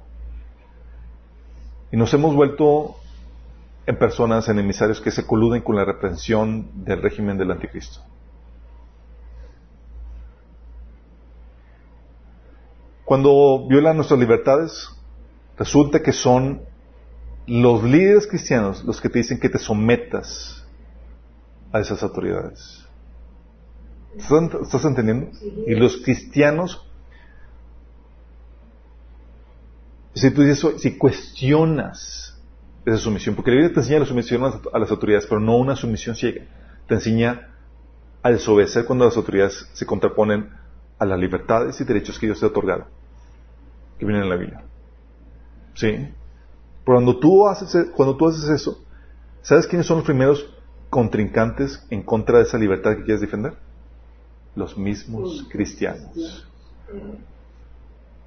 Y nos hemos vuelto en personas, en emisarios que se coluden con la reprensión del régimen del anticristo. Cuando violan nuestras libertades, resulta que son los líderes cristianos los que te dicen que te sometas a esas autoridades. ¿Estás, entendiendo? Y los cristianos, si tú dices, si cuestionas esa sumisión, porque la Biblia te enseña la sumisión a las autoridades, pero no una sumisión ciega. Te enseña a desobedecer cuando las autoridades se contraponen a las libertades y derechos que Dios te ha otorgado que viene en la Biblia. ¿Sí? Cuando tú haces, cuando tú haces eso, ¿sabes quiénes son los primeros contrincantes en contra de esa libertad que quieres defender? Los mismos cristianos.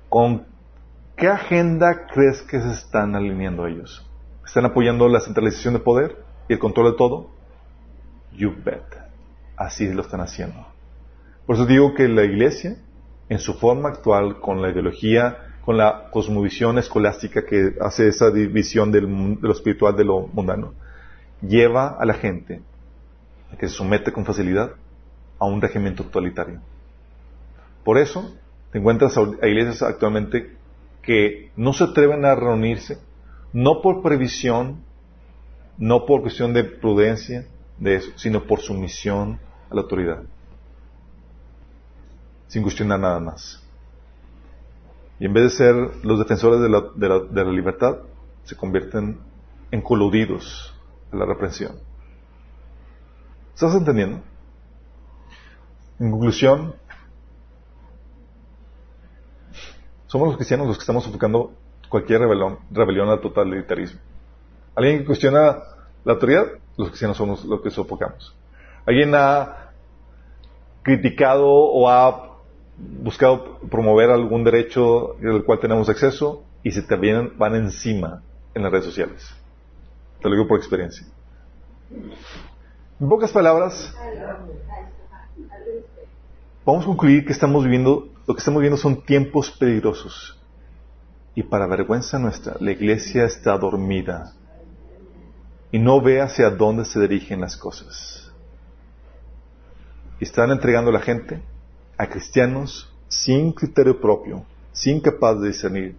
¿Con qué agenda crees que se están alineando ellos? ¿Están apoyando la centralización de poder y el control de todo? You bet. Así lo están haciendo. Por eso digo que la iglesia, en su forma actual, con la ideología con la cosmovisión escolástica que hace esa división de lo espiritual de lo mundano, lleva a la gente a que se somete con facilidad a un régimen totalitario. Por eso te encuentras a iglesias actualmente que no se atreven a reunirse, no por previsión, no por cuestión de prudencia de eso, sino por sumisión a la autoridad, sin cuestionar nada más. Y en vez de ser los defensores de la, libertad, se convierten en coludidos a la reprensión. ¿Estás entendiendo? En conclusión, somos los cristianos los que estamos sofocando cualquier rebelión, rebelión al totalitarismo. ¿Alguien que cuestiona la autoridad? Los cristianos somos los que sofocamos. ¿Alguien ha criticado o ha buscado promover algún derecho del cual tenemos acceso y se también van encima en las redes sociales. Te lo digo por experiencia. En pocas palabras, vamos a concluir que estamos viviendo, lo que estamos viviendo son tiempos peligrosos. Y para vergüenza nuestra, la iglesia está dormida y no ve hacia dónde se dirigen las cosas. Están entregando a la gente a cristianos sin criterio propio, sin capaz de discernir,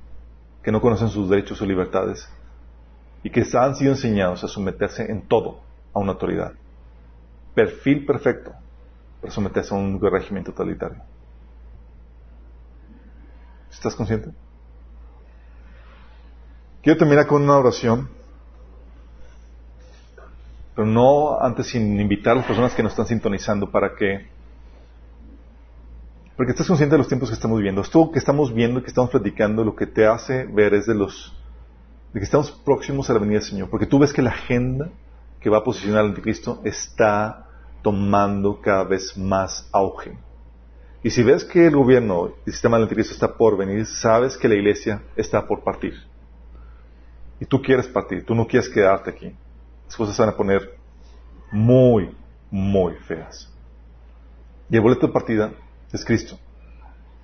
que no conocen sus derechos o libertades y que han sido enseñados a someterse en todo a una autoridad. Perfil perfecto para someterse a un régimen totalitario. ¿Estás consciente? Quiero terminar con una oración, pero no antes sin invitar a las personas que nos están sintonizando para que porque estás consciente de los tiempos que estamos viviendo. Esto que estamos viendo que estamos platicando, lo que te hace ver es de los de que estamos próximos a la venida del Señor. Porque tú ves que la agenda que va a posicionar al anticristo está tomando cada vez más auge. Y si ves que el gobierno, el sistema del anticristo está por venir, sabes que la iglesia está por partir. Y tú quieres partir, tú no quieres quedarte aquí. Las cosas se van a poner muy, muy feas. Y el boleto de partida es Cristo.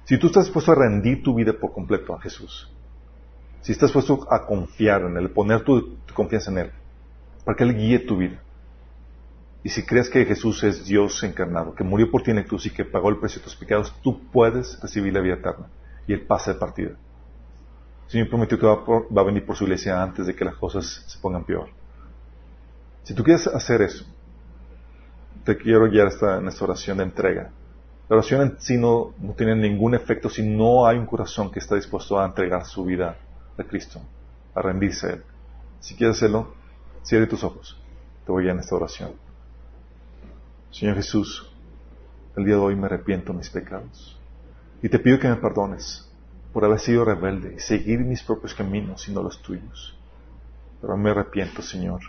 Si tú estás dispuesto a rendir tu vida por completo a Jesús, si estás dispuesto a confiar en Él, poner tu, confianza en Él, para que Él guíe tu vida, y si crees que Jesús es Dios encarnado, que murió por ti en la cruz y que pagó el precio de tus pecados, tú puedes recibir la vida eterna y el pase de partida. El Señor prometió que va, va, a venir por su iglesia antes de que las cosas se pongan peor. Si tú quieres hacer eso, te quiero guiar en esta oración de entrega. La oración en sí no, tiene ningún efecto si no hay un corazón que está dispuesto a entregar su vida a Cristo, a rendirse a Él. Si quieres hacerlo, cierre tus ojos. Te voy a en esta oración. Señor Jesús, el día de hoy me arrepiento de mis pecados y te pido que me perdones por haber sido rebelde y seguir mis propios caminos y no los tuyos. Pero me arrepiento, Señor.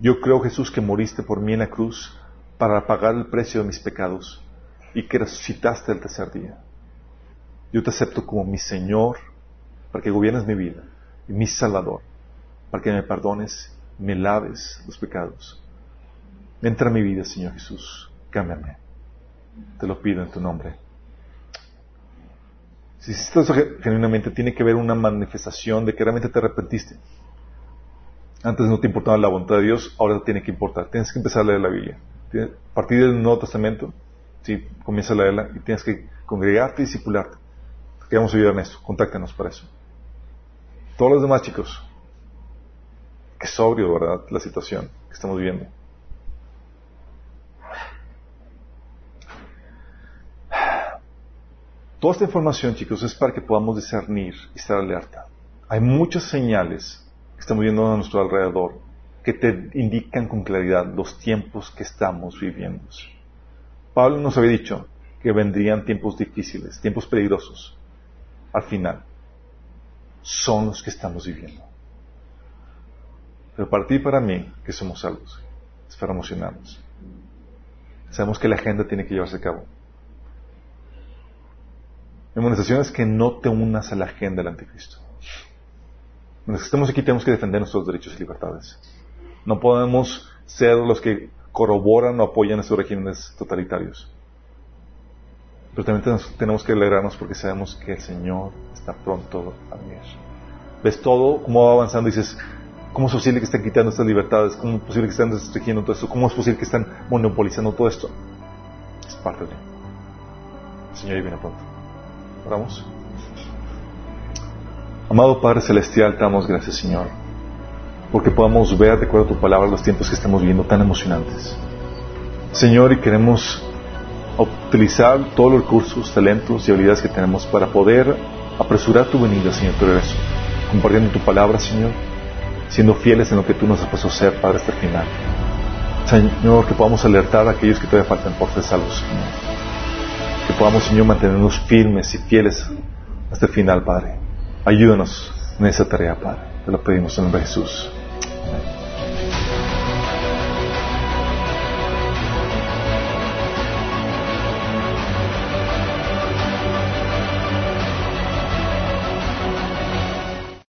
Yo creo, Jesús, que moriste por mí en la cruz para pagar el precio de mis pecados y que resucitaste el tercer día. Yo te acepto como mi Señor para que gobiernes mi vida, y mi Salvador, para que me perdones, me laves los pecados. Entra en mi vida, Señor Jesús, cámbiame. Te lo pido en tu nombre. Si esto genuinamente tiene que ver una manifestación de que realmente te arrepentiste. Antes no te importaba la voluntad de Dios, ahora te tiene que importar. Tienes que empezar a leer la Biblia. A partir del Nuevo Testamento, sí, comienza a leerla y tienes que congregarte y discipularte. Queremos ayudar en esto. Contáctanos para eso. Todos los demás chicos, que sobrio, ¿verdad? La situación que estamos viviendo. Toda esta información, chicos, es para que podamos discernir y estar alerta. Hay muchas señales estamos viendo a nuestro alrededor que te indican con claridad los tiempos que estamos viviendo. Pablo nos había dicho que vendrían tiempos difíciles, tiempos peligrosos. Al final, son los que estamos viviendo. Pero para ti y para mí, que somos salvos, es para emocionarnos. Sabemos que la agenda tiene que llevarse a cabo. Mi amonestación es que no te unas a la agenda del anticristo. Que estemos aquí tenemos que defender nuestros derechos y libertades. No podemos ser los que corroboran o apoyan estos regímenes totalitarios. Pero también tenemos que alegrarnos porque sabemos que el Señor está pronto a venir. Ves todo, cómo va avanzando y dices, ¿cómo es posible que estén quitando estas libertades? ¿Cómo es posible que estén restringiendo todo esto? ¿Cómo es posible que estén monopolizando todo esto? Es parte de. El Señor viene pronto. Oramos. Amado Padre Celestial, te damos gracias, Señor, porque podamos ver, de acuerdo a tu palabra, los tiempos que estamos viviendo tan emocionantes. Señor, y queremos utilizar todos los recursos, talentos y habilidades que tenemos para poder apresurar tu venida, Señor, tu regreso, compartiendo tu palabra, Señor, siendo fieles en lo que tú nos has puesto a ser, Padre, hasta el final. Señor, que podamos alertar a aquellos que todavía faltan por ser salvos, Señor. Que podamos, Señor, mantenernos firmes y fieles hasta el final, Padre. Ayúdanos en esa tarea, Padre. Te lo pedimos en el nombre de Jesús. Amén.